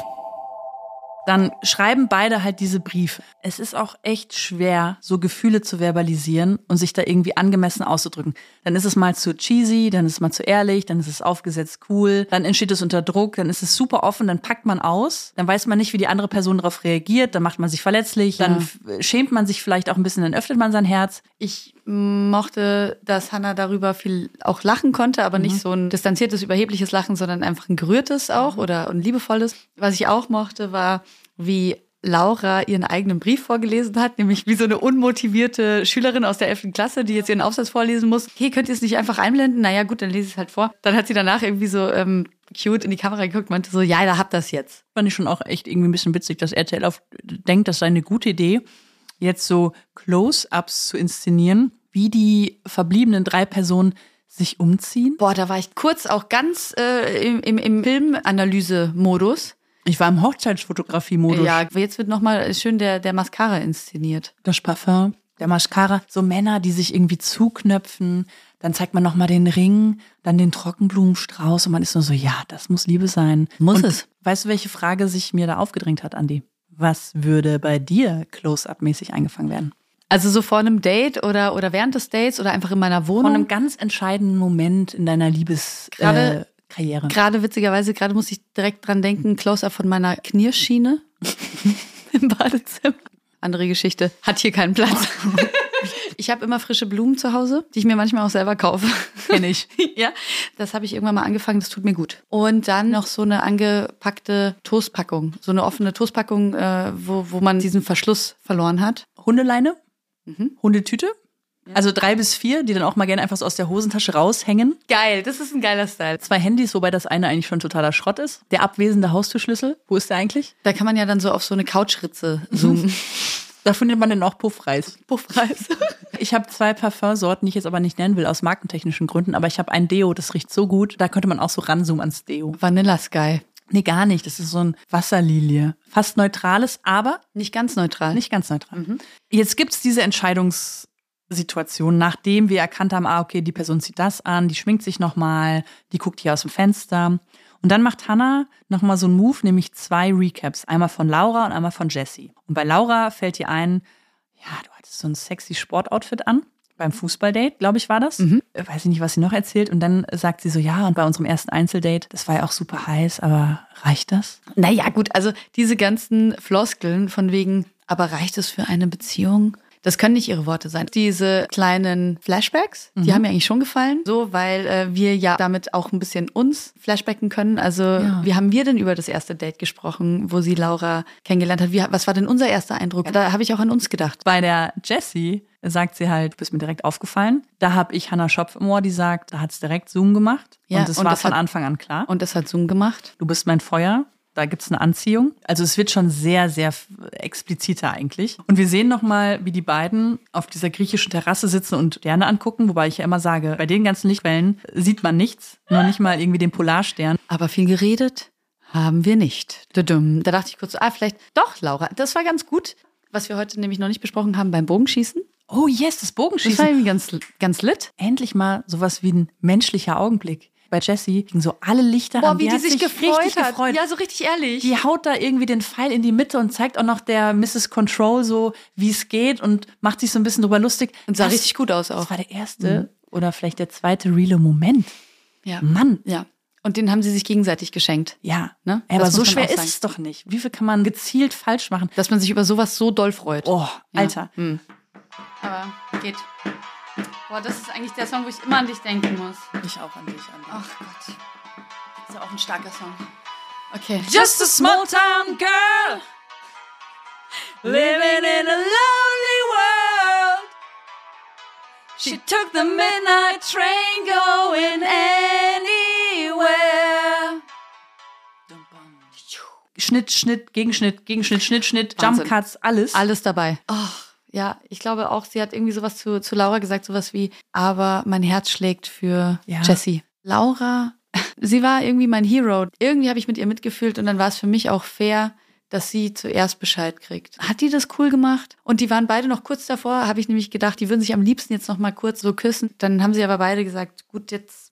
Dann schreiben beide halt diese Briefe. Es ist auch echt schwer, so Gefühle zu verbalisieren und sich da irgendwie angemessen auszudrücken. Dann ist es mal zu cheesy, dann ist es mal zu ehrlich, dann ist es aufgesetzt cool, dann entsteht es unter Druck, dann ist es super offen, dann packt man aus, dann weiß man nicht, wie die andere Person darauf reagiert, dann macht man sich verletzlich, dann f- schämt man sich vielleicht auch ein bisschen, dann öffnet man sein Herz. Ich mochte, dass Hannah darüber viel auch lachen konnte, aber nicht so ein distanziertes, überhebliches Lachen, sondern einfach ein gerührtes auch oder ein liebevolles. Was ich auch mochte, war, wie Laura ihren eigenen Brief vorgelesen hat, nämlich wie so eine unmotivierte Schülerin aus der 11. Klasse, die jetzt ihren Aufsatz vorlesen muss. Hey, könnt ihr es nicht einfach einblenden? Naja, gut, dann lese ich es halt vor. Dann hat sie danach irgendwie so ähm, cute in die Kamera geguckt, meinte so, ja, da habt das jetzt. Fand ich schon auch echt irgendwie ein bisschen witzig, dass RTL auf, denkt, das sei eine gute Idee, jetzt so Close-Ups zu inszenieren, wie die verbliebenen drei Personen sich umziehen. Boah, da war ich kurz auch ganz äh, im, im, im Filmanalyse-Modus. Ich war im Hochzeitsfotografie-Modus. Ja, jetzt wird nochmal schön der, der Mascara inszeniert. Das Parfum, der Mascara, so Männer, die sich irgendwie zuknöpfen. Dann zeigt man nochmal den Ring, dann den Trockenblumenstrauß und man ist nur so, ja, das muss Liebe sein. Muss und es. Weißt du, welche Frage sich mir da aufgedrängt hat, Andi? Was würde bei dir close-up-mäßig eingefangen werden? Also so vor einem Date oder, oder während des Dates oder einfach in meiner Wohnung. einem ganz entscheidenden Moment in deiner Liebeskarriere. Gerade- Äh. Gerade witzigerweise, gerade muss ich direkt dran denken, Close-up von meiner Knirschschiene im Badezimmer. Andere Geschichte, hat hier keinen Platz. Ich habe immer frische Blumen zu Hause, die ich mir manchmal auch selber kaufe. Kenn ich. ja, das habe ich irgendwann mal angefangen, das tut mir gut. Und dann noch so eine angepackte Toastpackung, so eine offene Toastpackung, äh, wo, wo man diesen Verschluss verloren hat. Hundeleine, Mhm. Hundetüte. Also drei bis vier, die dann auch mal gerne einfach so aus der Hosentasche raushängen. Geil, das ist ein geiler Style. Zwei Handys, wobei das eine eigentlich schon totaler Schrott ist. Der abwesende Haustürschlüssel, wo ist der eigentlich? Da kann man ja dann so auf so eine Couchritze zoomen. Da findet man den auch Puffreis. Puffreis. Ich habe zwei Parfumsorten, die ich jetzt aber nicht nennen will, aus markentechnischen Gründen, aber ich habe ein Deo, das riecht so gut, da könnte man auch so ranzoomen ans Deo. Vanilla Sky. Nee, gar nicht. Das ist so ein Wasserlilie. Fast neutrales, aber Nicht ganz neutral. nicht ganz neutral. Jetzt gibt's diese Entscheidungssituation, nachdem wir erkannt haben, ah, okay, die Person zieht das an, die schminkt sich nochmal, die guckt hier aus dem Fenster. Und dann macht Hannah nochmal so einen Move, nämlich zwei Recaps. Einmal von Laura und einmal von Jessie. Und bei Laura fällt ihr ein, ja, du hattest so ein sexy Sportoutfit an. Beim Fußballdate, glaube ich, war das. Äh, Weiß ich nicht, was sie noch erzählt. Und dann sagt sie so, ja, und bei unserem ersten Einzeldate, das war ja auch super heiß, aber reicht das? Naja, gut, also diese ganzen Floskeln von wegen, aber reicht es für eine Beziehung? Das können nicht ihre Worte sein. Diese kleinen Flashbacks, die haben mir eigentlich schon gefallen. So, weil äh, wir ja damit auch ein bisschen uns flashbacken können. Also, wie haben wir denn über das erste Date gesprochen, wo sie Laura kennengelernt hat? Wie, was war denn unser erster Eindruck? Da habe ich auch an uns gedacht. Bei der Jessie sagt sie halt, du bist mir direkt aufgefallen. Da habe ich Hannah Schopf im Ohr, die sagt, da hat's direkt Zoom gemacht. Ja, und das und war das von hat- Anfang an klar. Und das hat Zoom gemacht. du bist mein Feuer. Da gibt's eine Anziehung. Also es wird schon sehr, sehr expliziter eigentlich. Und wir sehen nochmal, wie die beiden auf dieser griechischen Terrasse sitzen und Sterne angucken. Wobei ich ja immer sage, bei den ganzen Lichtquellen sieht man nichts. Noch nicht mal irgendwie den Polarstern. Aber viel geredet haben wir nicht. Da dachte ich kurz, ah, vielleicht doch, Laura. Das war ganz gut. Was wir heute nämlich noch nicht besprochen haben beim Bogenschießen. Oh yes, das Das war Bogenschießen. irgendwie ganz, ganz lit. Endlich mal sowas wie ein menschlicher Augenblick. Bei Jessie gingen so alle Lichter an. Boah, wie die, hat sich, gefreut richtig hat. gefreut. Ja, so richtig ehrlich. Die haut da irgendwie den Pfeil in die Mitte und zeigt auch noch der Mrs. Control so, wie es geht und macht sich so ein bisschen drüber lustig. Und sah das, richtig gut aus Das auch. war der erste oder vielleicht der zweite reale Moment. Ja. Mann. ja. Und den haben sie sich gegenseitig geschenkt. Ja, Ne? Aber Das so muss man schwer ist es doch nicht. Wie viel kann man gezielt falsch machen? Dass man sich über sowas so doll freut. Oh, Ja. Alter. Hm. Aber geht. Boah, das ist eigentlich der Song, wo ich immer an dich denken muss. Ich auch an dich, an Ach Gott. Das ist ja auch ein starker Song. Okay. Just a small town girl living in a lonely world. She took the midnight train going anywhere. Schnitt, Schnitt, Gegenschnitt, Gegenschnitt, Schnitt, Schnitt, Wahnsinn. Jump Cuts, alles. Alles dabei. Ach, ja, ich glaube auch, sie hat irgendwie sowas zu, zu Laura gesagt, sowas wie, aber mein Herz schlägt für Ja. Jessie. Laura, sie war irgendwie mein Hero. Irgendwie habe ich mit ihr mitgefühlt und dann war es für mich auch fair, dass sie zuerst Bescheid kriegt. Hat die das cool gemacht? Und die waren beide noch kurz davor, habe ich nämlich gedacht, die würden sich am liebsten jetzt noch mal kurz so küssen. Dann haben sie aber beide gesagt, gut, jetzt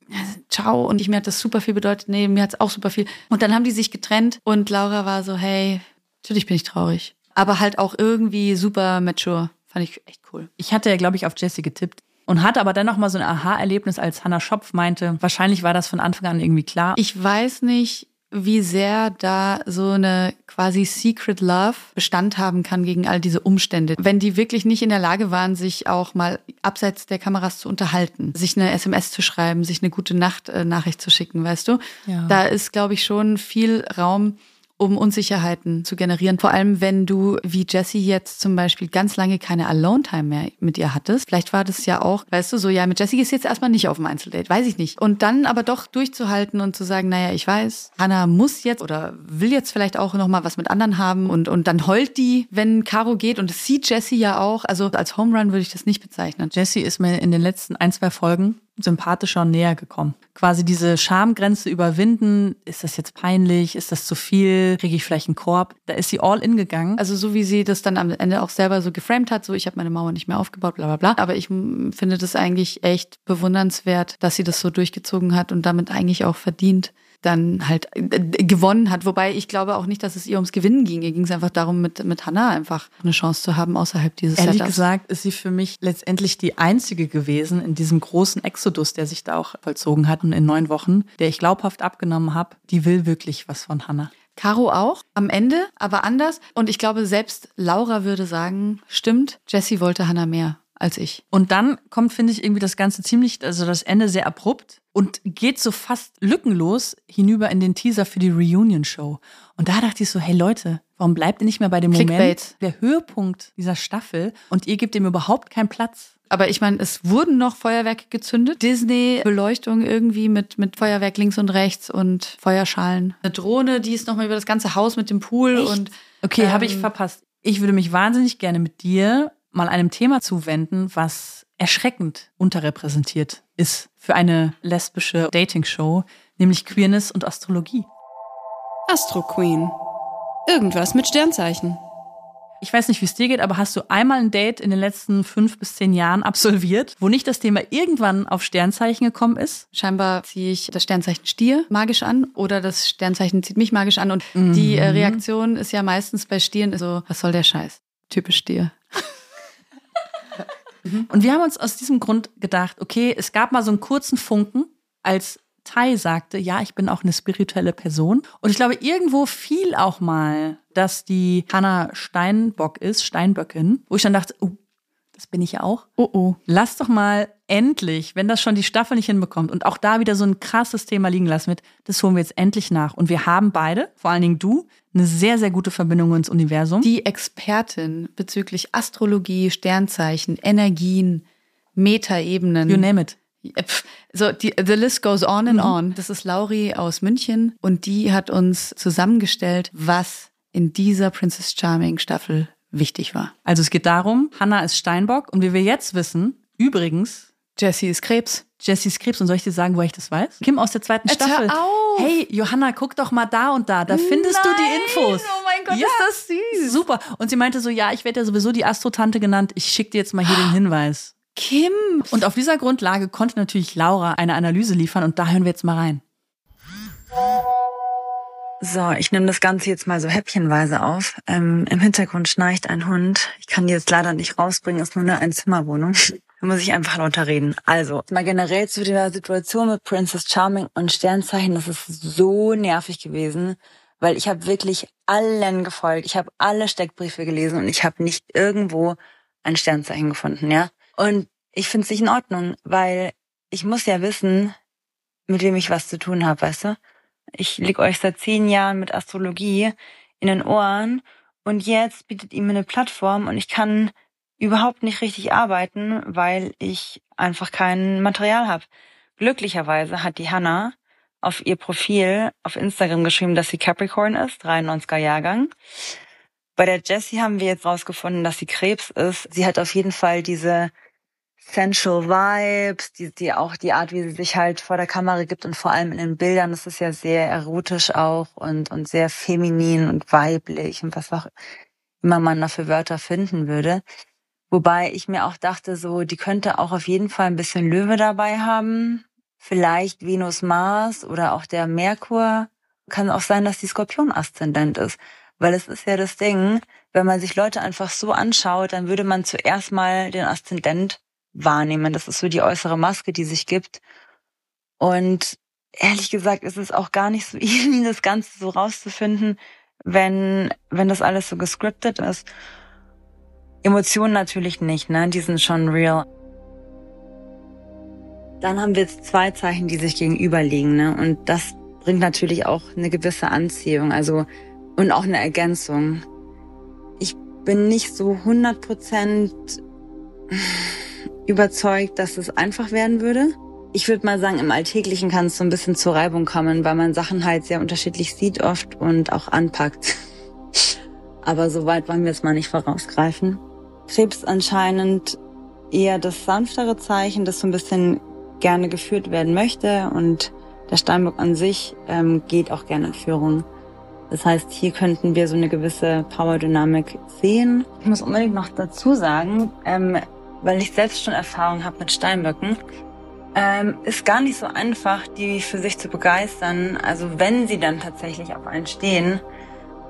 ciao. Und ich, mir hat das super viel bedeutet. Nee, mir hat es auch super viel. Und dann haben die sich getrennt und Laura war so, hey, natürlich bin ich traurig. Aber halt auch irgendwie super mature. Fand ich echt cool. Ich hatte ja, glaube ich, auf Jessie getippt und hatte aber dann noch mal so ein Aha-Erlebnis, als Hannah Schopf meinte, wahrscheinlich war das von Anfang an irgendwie klar. Ich weiß nicht, wie sehr da so eine quasi Secret Love Bestand haben kann gegen all diese Umstände. Wenn die wirklich nicht in der Lage waren, sich auch mal abseits der Kameras zu unterhalten, sich eine SMS zu schreiben, sich eine gute Nacht-Nachricht zu schicken, weißt du? Ja. Da ist, glaube ich, schon viel Raum, um Unsicherheiten zu generieren. Vor allem, wenn du wie Jessie jetzt zum Beispiel ganz lange keine Alone-Time mehr mit ihr hattest. Vielleicht war das ja auch, weißt du, so, ja, mit Jessie ist jetzt erstmal nicht auf dem Einzeldate, weiß ich nicht. Und dann aber doch durchzuhalten und zu sagen, naja, ich weiß, Hannah muss jetzt oder will jetzt vielleicht auch nochmal was mit anderen haben und, und dann heult die, wenn Caro geht und das sieht Jessie ja auch. Also als Home Run würde ich das nicht bezeichnen. Jessie ist mir in den letzten ein, zwei Folgen sympathischer und näher gekommen. Quasi diese Schamgrenze überwinden. Ist das jetzt peinlich? Ist das zu viel? Kriege ich vielleicht einen Korb? Da ist sie all in gegangen. Also so wie sie das dann am Ende auch selber so geframed hat, so ich habe meine Mauer nicht mehr aufgebaut, bla bla bla. Aber ich finde das eigentlich echt bewundernswert, dass sie das so durchgezogen hat und damit eigentlich auch verdient dann halt äh, gewonnen hat. Wobei ich glaube auch nicht, dass es ihr ums Gewinnen ging. Ihr ging es einfach darum, mit, mit Hannah einfach eine Chance zu haben außerhalb dieses Ehrlich Setups. gesagt ist sie für mich letztendlich die einzige gewesen in diesem großen Exodus, der sich da auch vollzogen hat und in neun Wochen, der ich glaubhaft abgenommen habe. Die will wirklich was von Hannah. Caro auch, am Ende, aber anders. Und ich glaube, selbst Laura würde sagen, stimmt, Jessie wollte Hannah mehr als ich. Und dann kommt, finde ich, irgendwie das Ganze ziemlich, also das Ende sehr abrupt und geht so fast lückenlos hinüber in den Teaser für die Reunion-Show. Und da dachte ich so, hey Leute, warum bleibt ihr nicht mehr bei dem Moment, Clickbait. der Höhepunkt dieser Staffel und ihr gebt ihm überhaupt keinen Platz? Aber ich meine, es wurden noch Feuerwerke gezündet. Disney-Beleuchtung irgendwie mit, mit Feuerwerk links und rechts und Feuerschalen. Eine Drohne, die ist nochmal über das ganze Haus mit dem Pool und Okay, habe ich Ähm, verpasst. Ich würde mich wahnsinnig gerne mit dir mal einem Thema zuwenden, was erschreckend unterrepräsentiert ist für eine lesbische Dating-Show, nämlich Queerness und Astrologie. Astro Queen. Irgendwas mit Sternzeichen. Ich weiß nicht, wie es dir geht, aber hast du einmal ein Date in den letzten fünf bis zehn Jahren absolviert, wo nicht das Thema irgendwann auf Sternzeichen gekommen ist? scheinbar ziehe ich das Sternzeichen Stier magisch an oder das Sternzeichen zieht mich magisch an. Und die äh, Reaktion ist ja meistens bei Stieren so, was soll der Scheiß? Typisch Stier. Und wir haben uns aus diesem Grund gedacht, okay, es gab mal so einen kurzen Funken, als Tai sagte, ja, ich bin auch eine spirituelle Person. Und ich glaube, irgendwo fiel auch mal, dass die Hannah Steinbock ist, Steinböckin, wo ich dann dachte, oh, das bin ich ja auch. Oh oh. Lass doch mal endlich, wenn das schon die Staffel nicht hinbekommt und auch da wieder so ein krasses Thema liegen lassen wird, das holen wir jetzt endlich nach. Und wir haben beide, vor allen Dingen du, eine sehr, sehr gute Verbindung ins Universum. Die Expertin bezüglich Astrologie, Sternzeichen, Energien, Metaebenen. you name it. So, die, the list goes on and on. Das ist Lauri aus München und die hat uns zusammengestellt, was in dieser Princess Charming Staffel wichtig war. Also es geht darum, Hannah ist Steinbock und wie wir jetzt wissen, übrigens Jessie ist Krebs. Jessys Krebs. Und soll ich dir sagen, woher ich das weiß? Kim aus der zweiten Jetzt hör Staffel. auf! Hey, Johanna, guck doch mal da und da. Da findest du die Nein, Infos. oh mein Gott, ja, ist das süß. Super. Und sie meinte so, ja, ich werde ja sowieso die Astrotante genannt. Ich schicke dir jetzt mal hier den Hinweis. Kim. Und auf dieser Grundlage konnte natürlich Laura eine Analyse liefern und da hören wir jetzt mal rein. So, ich nehme das Ganze jetzt mal so häppchenweise auf. Ähm, Im Hintergrund schnarcht ein Hund. Ich kann die jetzt leider nicht rausbringen, ist nur eine Einzimmerwohnung. Da muss ich einfach lauter reden. Also, mal generell zu der Situation mit Princess Charming und Sternzeichen, das ist so nervig gewesen, weil ich habe wirklich allen gefolgt. Ich habe alle Steckbriefe gelesen und ich habe nicht irgendwo ein Sternzeichen gefunden, ja. Und ich finde es nicht in Ordnung, weil ich muss ja wissen, mit wem ich was zu tun habe, weißt du? Ich leg euch seit zehn Jahren mit Astrologie in den Ohren und jetzt bietet ihr mir eine Plattform und ich kann überhaupt nicht richtig arbeiten, weil ich einfach kein Material habe. Glücklicherweise hat die Hannah auf ihr Profil auf Instagram geschrieben, dass sie Capricorn ist, 93er Jahrgang. Bei der Jessie haben wir jetzt rausgefunden, dass sie Krebs ist. Sie hat auf jeden Fall diese sensual Vibes, die, die auch die Art, wie sie sich halt vor der Kamera gibt und vor allem in den Bildern, das ist ja sehr erotisch auch und, und sehr feminin und weiblich und was auch immer man da für Wörter finden würde. Wobei ich mir auch dachte, so, die könnte auch auf jeden Fall ein bisschen Löwe dabei haben. Vielleicht Venus Mars oder auch der Merkur. Kann auch sein, dass die Skorpion-Aszendent ist. Weil es ist ja das Ding, wenn man sich Leute einfach so anschaut, dann würde man zuerst mal den Aszendent wahrnehmen. Das ist so die äußere Maske, die sich gibt. Und ehrlich gesagt ist es auch gar nicht so easy, das Ganze so rauszufinden, wenn, wenn das alles so gescriptet ist. Emotionen natürlich nicht, ne? Die sind schon real. Dann haben wir jetzt zwei Zeichen, die sich gegenüberliegen, ne? Und das bringt natürlich auch eine gewisse Anziehung, also und auch eine Ergänzung. Ich bin nicht so 100 Prozent überzeugt, dass es einfach werden würde. Ich würde mal sagen, im Alltäglichen kann es so ein bisschen zur Reibung kommen, weil man Sachen halt sehr unterschiedlich sieht oft und auch anpackt. Aber so weit wollen wir es mal nicht vorausgreifen. Krebs anscheinend eher das sanftere Zeichen, das so ein bisschen gerne geführt werden möchte und der Steinbock an sich ähm, geht auch gerne in Führung. Das heißt, hier könnten wir so eine gewisse Powerdynamik sehen. Ich muss unbedingt noch dazu sagen, ähm, weil ich selbst schon Erfahrung habe mit Steinböcken, ähm, ist gar nicht so einfach, die für sich zu begeistern. Also wenn sie dann tatsächlich auf einen stehen,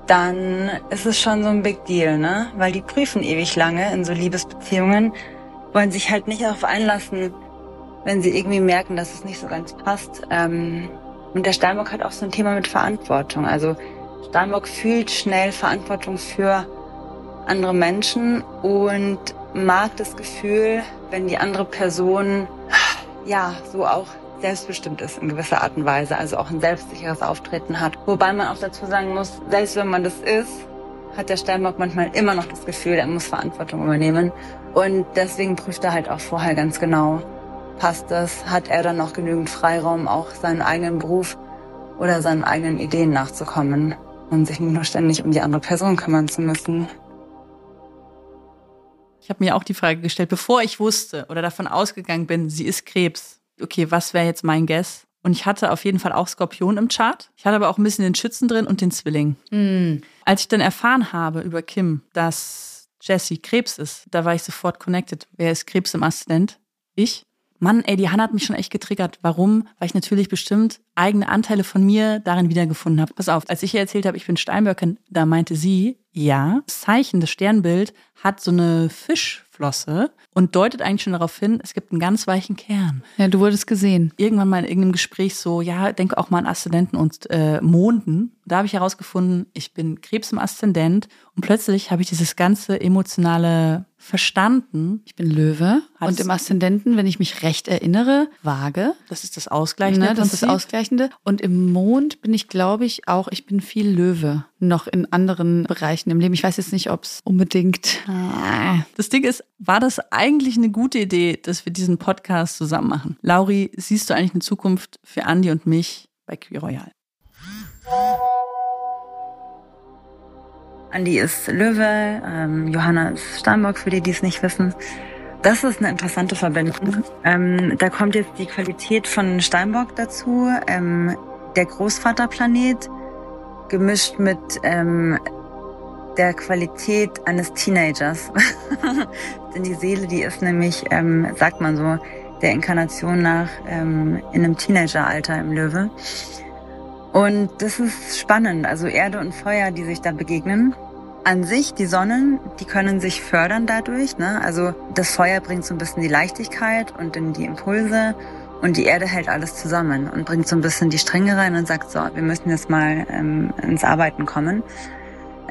dann ist es schon so ein Big Deal, ne? Weil die prüfen ewig lange in so Liebesbeziehungen, wollen sich halt nicht darauf einlassen, wenn sie irgendwie merken, dass es nicht so ganz passt. Ähm, und der Steinbock hat auch so ein Thema mit Verantwortung. Also Steinbock fühlt schnell Verantwortung für andere Menschen und mag das Gefühl, wenn die andere Person ja so auch selbstbestimmt ist in gewisser Art und Weise, also auch ein selbstsicheres Auftreten hat. Wobei man auch dazu sagen muss, selbst wenn man das ist, hat der Steinbock manchmal immer noch das Gefühl, er muss Verantwortung übernehmen. Und deswegen prüft er halt auch vorher ganz genau, passt das, hat er dann noch genügend Freiraum, auch seinen eigenen Beruf oder seinen eigenen Ideen nachzukommen und sich nicht nur ständig um die andere Person kümmern zu müssen. Ich habe mir auch die Frage gestellt, bevor ich wusste oder davon ausgegangen bin, sie ist Krebs. Okay, was wäre jetzt mein Guess? Und ich hatte auf jeden Fall auch Skorpion im Chart. Ich hatte aber auch ein bisschen den Schützen drin und den Zwilling. Mm. Als ich dann erfahren habe über Kim, dass Jessie Krebs ist, da war ich sofort connected. Wer ist Krebs im Aszendent? Ich. Mann, ey, die Hanna hat mich schon echt getriggert. Warum? Weil ich natürlich bestimmt eigene Anteile von mir darin wiedergefunden habe. Pass auf, als ich ihr erzählt habe, ich bin Steinböckin, da meinte sie, ja, das Zeichen, das Sternbild hat so eine Fischflosse und deutet eigentlich schon darauf hin, es gibt einen ganz weichen Kern. Ja, du wurdest gesehen. Irgendwann mal in irgendeinem Gespräch so, ja, denke auch mal an Aszendenten und äh, Monden. Da habe ich herausgefunden, ich bin Krebs im Aszendent und plötzlich habe ich dieses ganze emotionale verstanden. Ich bin Löwe Hat und im Aszendenten, wenn ich mich recht erinnere, Waage. Das ist das Ausgleichende Ne, das ist das. Ausgleichende. Und im Mond bin ich, glaube ich, auch, ich bin viel Löwe. Noch in anderen Bereichen im Leben. Ich weiß jetzt nicht, ob es unbedingt. Ah, Das Ding ist, war das eigentlich eine gute Idee, dass wir diesen Podcast zusammen machen? Lauri, siehst du eigentlich eine Zukunft für Andi und mich bei Queer Royal? Andi ist Löwe, ähm, Johanna ist Steinbock, für die, die es nicht wissen. Das ist eine interessante Verbindung. Ähm, da kommt jetzt die Qualität von Steinbock dazu, ähm, der Großvaterplanet, gemischt mit ähm, der Qualität eines Teenagers. Denn die Seele, die ist nämlich, ähm, sagt man so, der Inkarnation nach ähm, in einem Teenageralter im Löwe. Und das ist spannend, also Erde und Feuer, die sich da begegnen. An sich, die Sonnen, die können sich fördern dadurch. Ne? Also das Feuer bringt so ein bisschen die Leichtigkeit und in die Impulse und die Erde hält alles zusammen und bringt so ein bisschen die Stränge rein und sagt so, wir müssen jetzt mal ähm, ins Arbeiten kommen.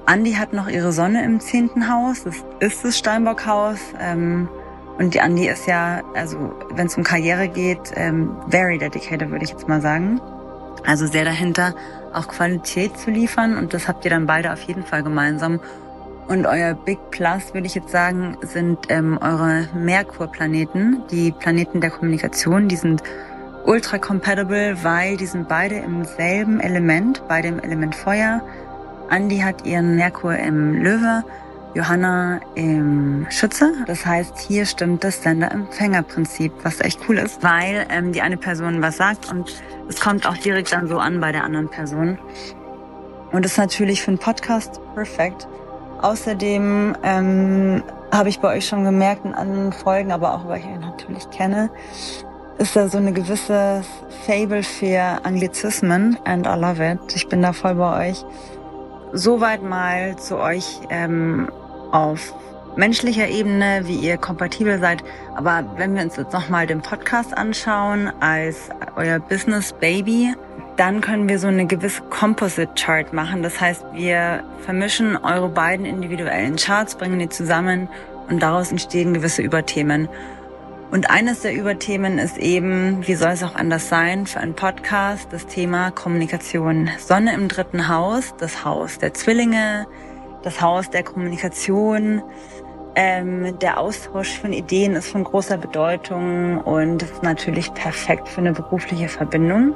Andi hat noch ihre Sonne im zehnten Haus, das ist das Steinbockhaus. Ähm, und die Andi ist ja, also wenn es um Karriere geht, ähm, very dedicated, würde ich jetzt mal sagen. Also sehr dahinter, auch Qualität zu liefern. Und das habt ihr dann beide auf jeden Fall gemeinsam. Und euer Big Plus, würde ich jetzt sagen, sind ähm, eure Merkur-Planeten, die Planeten der Kommunikation. Die sind ultra compatible, weil die sind beide im selben Element, beide im Element Feuer. Andi hat ihren Merkur im Löwe, Johanna im Schütze. Das heißt, hier stimmt das Sender-Empfänger-Prinzip, was echt cool ist, weil ähm, die eine Person was sagt und es kommt auch direkt dann so an bei der anderen Person. Und das ist natürlich für einen Podcast perfekt. Außerdem ähm, habe ich bei euch schon gemerkt in anderen Folgen, aber auch weil ich euch natürlich kenne, ist da so eine gewisse Fable für Anglizismen and I love it. Ich bin da voll bei euch. Soweit mal zu euch ähm, auf menschlicher Ebene, wie ihr kompatibel seid. Aber wenn wir uns jetzt nochmal den Podcast anschauen als euer Business Baby, dann können wir so eine gewisse Composite Chart machen. Das heißt, wir vermischen eure beiden individuellen Charts, bringen die zusammen und daraus entstehen gewisse Überthemen. Und eines der Überthemen ist eben, wie soll es auch anders sein, für einen Podcast das Thema Kommunikation. Sonne im dritten Haus, das Haus der Zwillinge, das Haus der Kommunikation, ähm, der Austausch von Ideen ist von großer Bedeutung und ist natürlich perfekt für eine berufliche Verbindung.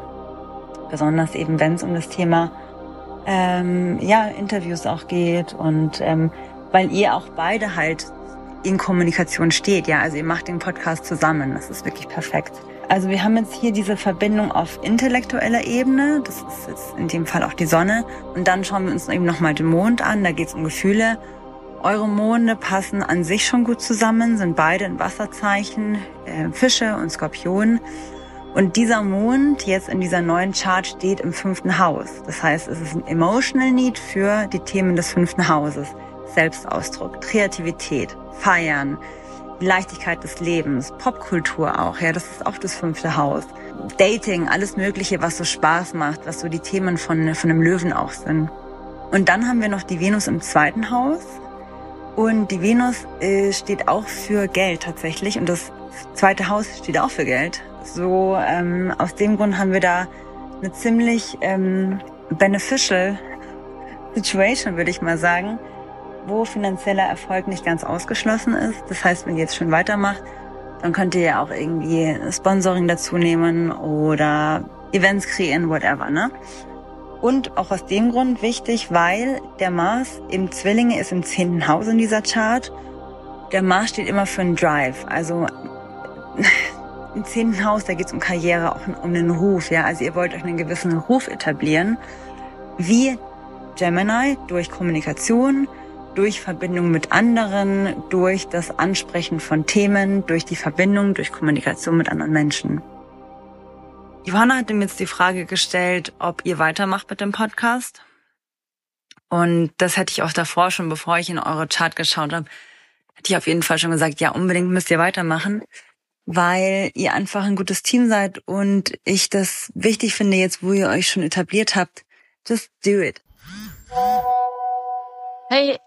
Besonders eben, wenn es um das Thema ähm, ja, Interviews auch geht und ähm, weil ihr auch beide halt in Kommunikation steht. Ja, also ihr macht den Podcast zusammen. Das ist wirklich perfekt. Also wir haben jetzt hier diese Verbindung auf intellektueller Ebene. Das ist jetzt in dem Fall auch die Sonne. Und dann schauen wir uns eben nochmal den Mond an. Da geht es um Gefühle. Eure Monde passen an sich schon gut zusammen, sind beide in Wasserzeichen, äh, Fische und Skorpion. Und dieser Mond jetzt in dieser neuen Chart steht im fünften Haus. Das heißt, es ist ein Emotional Need für die Themen des fünften Hauses. Selbstausdruck, Kreativität, Feiern, Leichtigkeit des Lebens, Popkultur auch, ja, das ist auch das fünfte Haus. Dating, alles Mögliche, was so Spaß macht, was so die Themen von, von einem Löwen auch sind. Und dann haben wir noch die Venus im zweiten Haus. Und die Venus äh, steht auch für Geld tatsächlich und das zweite Haus steht auch für Geld. So ähm, aus dem Grund haben wir da eine ziemlich ähm, beneficial Situation, würde ich mal sagen, wo finanzieller Erfolg nicht ganz ausgeschlossen ist. Das heißt, wenn ihr jetzt schon weitermacht, dann könnt ihr ja auch irgendwie Sponsoring dazu nehmen oder Events kreieren, whatever, ne? Und auch aus dem Grund wichtig, weil der Mars im Zwillinge ist im zehnten Haus in dieser Chart. Der Mars steht immer für einen Drive. Also im zehnten Haus, da geht es um Karriere, auch um den Ruf. Ja, also ihr wollt euch einen gewissen Ruf etablieren. Wie Gemini durch Kommunikation, durch Verbindung mit anderen, durch das Ansprechen von Themen, durch die Verbindung, durch Kommunikation mit anderen Menschen. Johanna hat mir jetzt die Frage gestellt, ob ihr weitermacht mit dem Podcast. Und das hätte ich auch davor schon, bevor ich in eure Chart geschaut habe, hätte ich auf jeden Fall schon gesagt, ja, unbedingt müsst ihr weitermachen, weil ihr einfach ein gutes Team seid und ich das wichtig finde jetzt, wo ihr euch schon etabliert habt. Just do it. Hey,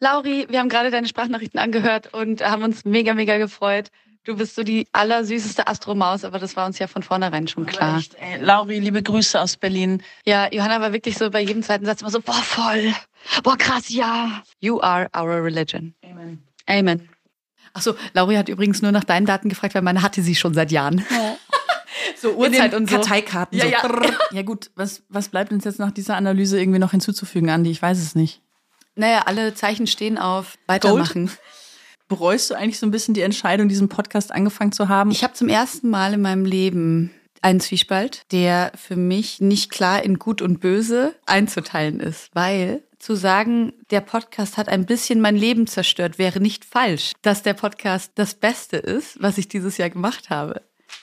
Lauri, wir haben gerade deine Sprachnachrichten angehört und haben uns mega, mega gefreut. Du bist so die allersüßeste Astromaus, aber das war uns ja von vornherein schon klar. Echt, ey. Lauri, liebe Grüße aus Berlin. Ja, Johanna war wirklich so bei jedem zweiten Satz immer so, boah, voll. Boah, krass, ja. You are our religion. Amen. Amen. Achso, Lauri hat übrigens nur nach deinen Daten gefragt, weil meine hatte sie schon seit Jahren. so Uhrzeit und so. Karteikarten. Ja, so. ja. Ja gut, was, was bleibt uns jetzt nach dieser Analyse irgendwie noch hinzuzufügen, Andi? Ich weiß es nicht. Naja, alle Zeichen stehen auf weitermachen. Bereust du eigentlich so ein bisschen die Entscheidung, diesen Podcast angefangen zu haben? Ich habe zum ersten Mal in meinem Leben einen Zwiespalt, der für mich nicht klar in Gut und Böse einzuteilen ist, weil zu sagen, der Podcast hat ein bisschen mein Leben zerstört, wäre nicht falsch. Dass der Podcast das Beste ist, was ich dieses Jahr gemacht habe,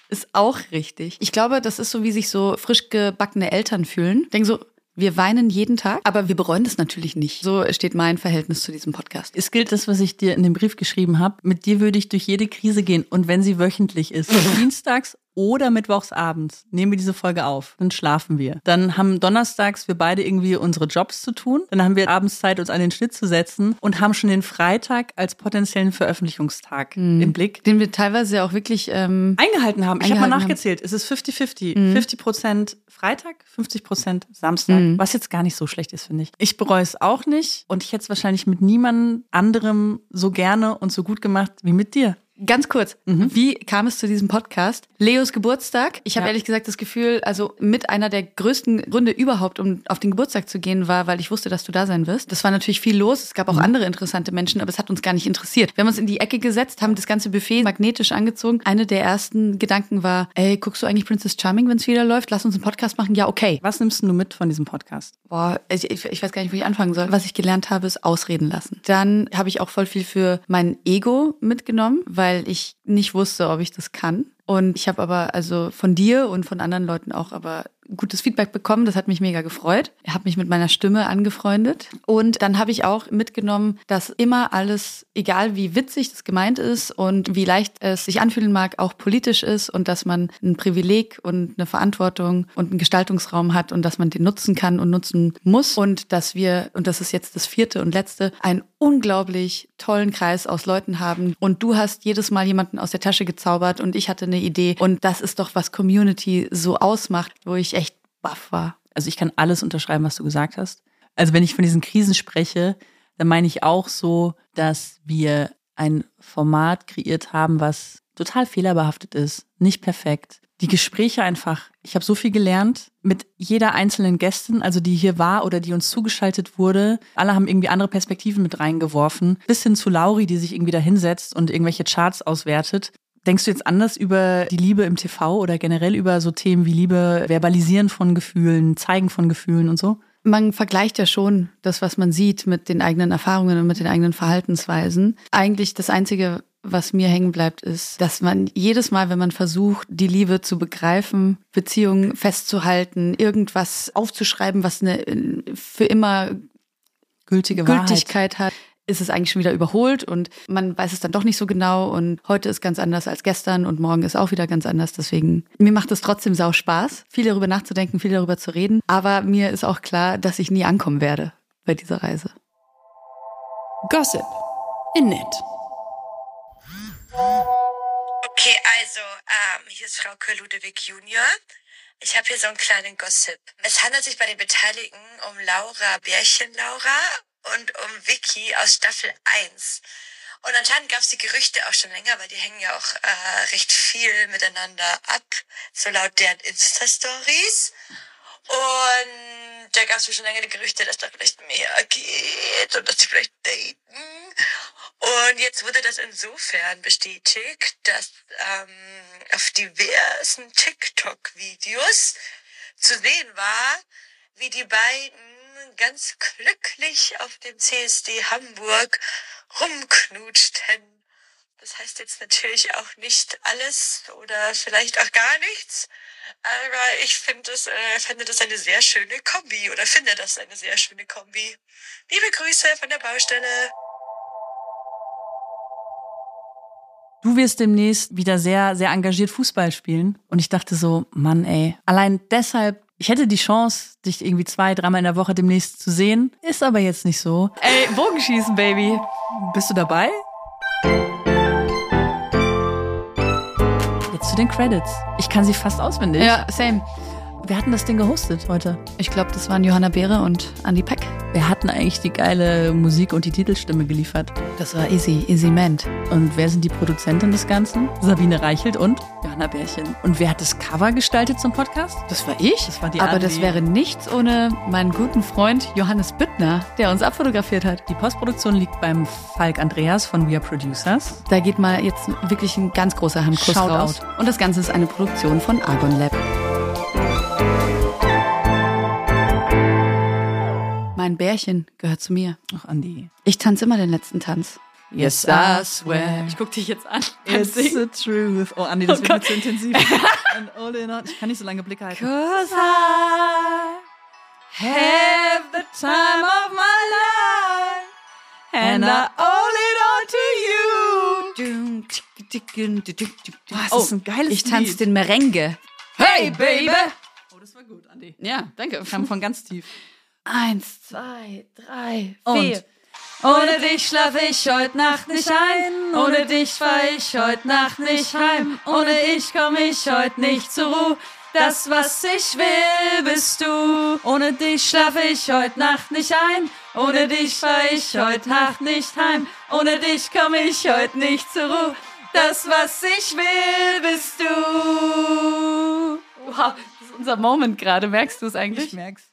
ist auch richtig. Ich glaube, das ist so, wie sich so frisch gebackene Eltern fühlen. Denken so, wir weinen jeden Tag, aber wir bereuen das natürlich nicht. So steht mein Verhältnis zu diesem Podcast. Es gilt das, was ich dir in dem Brief geschrieben habe. Mit dir würde ich durch jede Krise gehen. Und wenn sie wöchentlich ist, dienstags oder mittwochs abends nehmen wir diese Folge auf. Dann schlafen wir. Dann haben donnerstags wir beide irgendwie unsere Jobs zu tun. Dann haben wir abends Zeit, uns an den Schnitt zu setzen und haben schon den Freitag als potenziellen Veröffentlichungstag Mhm. im Blick. Den wir teilweise auch wirklich ähm, Eingehalten haben. Ich habe mal Eingehalten haben. nachgezählt. Es ist 50-50. Mhm. 50 Prozent Freitag, 50 Prozent Samstag. Mhm. Was jetzt gar nicht so schlecht ist, finde ich. Ich bereue es auch nicht. Und ich hätte es wahrscheinlich mit niemandem anderem so gerne und so gut gemacht wie mit dir. Ganz kurz, wie kam es zu diesem Podcast? Leos Geburtstag. Ich habe Ja. ehrlich gesagt das Gefühl, also mit einer der größten Gründe überhaupt, um auf den Geburtstag zu gehen, war, weil ich wusste, dass du da sein wirst. Das war natürlich viel los. Es gab auch andere interessante Menschen, aber es hat uns gar nicht interessiert. Wir haben uns in die Ecke gesetzt, haben das ganze Buffet magnetisch angezogen. Eine der ersten Gedanken war, ey, guckst du eigentlich Princess Charming, wenn es wieder läuft? Lass uns einen Podcast machen. Ja, okay. Was nimmst du mit von diesem Podcast? Boah, ich, ich ich weiß gar nicht, wo ich anfangen soll. Was ich gelernt habe, ist ausreden lassen. Dann habe ich auch voll viel für mein Ego mitgenommen, weil ich nicht wusste, ob ich das kann. Und ich habe aber also von dir und von anderen Leuten auch aber gutes Feedback bekommen. Das hat mich mega gefreut. Ich habe mich mit meiner Stimme angefreundet. Und dann habe ich auch mitgenommen, dass immer alles, egal wie witzig das gemeint ist und wie leicht es sich anfühlen mag, auch politisch ist und dass man ein Privileg und eine Verantwortung und einen Gestaltungsraum hat und dass man den nutzen kann und nutzen muss. Und dass wir, und das ist jetzt das vierte und letzte, einen unglaublich tollen Kreis aus Leuten haben. Und du hast jedes Mal jemanden aus der Tasche gezaubert und ich hatte eine Idee. Und das ist doch, was Community so ausmacht, wo ich baff war. Also ich kann alles unterschreiben, was du gesagt hast. Also wenn ich von diesen Krisen spreche, dann meine ich auch so, dass wir ein Format kreiert haben, was total fehlerbehaftet ist, nicht perfekt. Die Gespräche einfach, ich habe so viel gelernt mit jeder einzelnen Gästin, also die hier war oder die uns zugeschaltet wurde. Alle haben irgendwie andere Perspektiven mit reingeworfen. Bis hin zu Lauri, die sich irgendwie da hinsetzt und irgendwelche Charts auswertet. Denkst du jetzt anders über die Liebe im TV oder generell über so Themen wie Liebe, Verbalisieren von Gefühlen, Zeigen von Gefühlen und so? Man vergleicht ja schon das, was man sieht, mit den eigenen Erfahrungen und mit den eigenen Verhaltensweisen. Eigentlich das Einzige, was mir hängen bleibt, ist, dass man jedes Mal, wenn man versucht, die Liebe zu begreifen, Beziehungen festzuhalten, irgendwas aufzuschreiben, was eine äh, für immer Gültige Wahrheit. Gültigkeit hat, ist es eigentlich schon wieder überholt und man weiß es dann doch nicht so genau und heute ist ganz anders als gestern und morgen ist auch wieder ganz anders. Deswegen, mir macht es trotzdem sau Spaß, viel darüber nachzudenken, viel darüber zu reden. Aber mir ist auch klar, dass ich nie ankommen werde bei dieser Reise. Gossip in Nett. Okay, also, ähm, hier ist Frauke Ludewig Junior. Ich habe hier so einen kleinen Gossip. Es handelt sich bei den Beteiligten um Laura Bärchen-Laura und um Vicky aus Staffel 1. Und anscheinend gab es die Gerüchte auch schon länger, weil die hängen ja auch äh, recht viel miteinander ab, so laut deren Insta-Stories. Und da gab es schon lange die Gerüchte, dass da vielleicht mehr geht und dass sie vielleicht daten. Und jetzt wurde das insofern bestätigt, dass ähm, auf diversen TikTok-Videos zu sehen war, wie die beiden ganz glücklich auf dem CSD Hamburg rumknutschten. Das heißt jetzt natürlich auch nicht alles oder vielleicht auch gar nichts. Aber ich finde das, äh, finde das eine sehr schöne Kombi oder finde das eine sehr schöne Kombi. Liebe Grüße von der Baustelle. Du wirst demnächst wieder sehr, sehr engagiert Fußball spielen. Und ich dachte so, Mann, ey, allein deshalb, ich hätte die Chance, dich irgendwie zwei, dreimal in der Woche demnächst zu sehen. Ist aber jetzt nicht so. Ey, Bogenschießen, Baby. Bist du dabei? Jetzt zu den Credits. Ich kann sie fast auswendig. Ja, same. Wir hatten das Ding gehostet heute. Ich glaube, das waren Johanna Beere und Andy Peck. Wer hat denn eigentlich die geile Musik und die Titelstimme geliefert? Das war Easy, Easy Ment. Und wer sind die Produzenten des Ganzen? Sabine Reichelt und Johanna Bärchen. Und wer hat das Cover gestaltet zum Podcast? Das war ich. Das war die Aber Andi. das wäre nichts ohne meinen guten Freund Johannes Büttner, der uns abfotografiert hat. Die Postproduktion liegt beim Falk Andreas von We Are Producers. Da geht mal jetzt wirklich ein ganz großer Handkuss Shoutout. raus. Und das Ganze ist eine Produktion von Argon Lab. Mein Bärchen gehört zu mir. Ach, Andi. Ich tanze immer den letzten Tanz. Yes, I swear. Ich guck dich jetzt an. It's the truth. Oh, Andi, das wird mir zu intensiv. And all in all- Ich kann nicht so lange Blicke halten. Cause I have the time of my life and I owe it all to you. das Oh, ist ein geiles ich tanze den Merengue. Hey, Baby! Oh, das war gut, Andi. Ja, danke. Kam von ganz tief. Eins, zwei, drei, Und? vier. Ohne dich schlafe ich heute Nacht nicht ein. Ohne dich fahr ich heute Nacht nicht heim. Ohne dich komme ich heute nicht zur Ruhe. Das, was ich will, bist du. Ohne dich schlafe ich heute Nacht nicht ein. Ohne dich fahr ich heute Nacht nicht heim. Ohne dich komme ich heute nicht zur Ruhe. Das, was ich will, bist du. Wow, das ist unser Moment gerade. Merkst du es eigentlich? Ich merk's.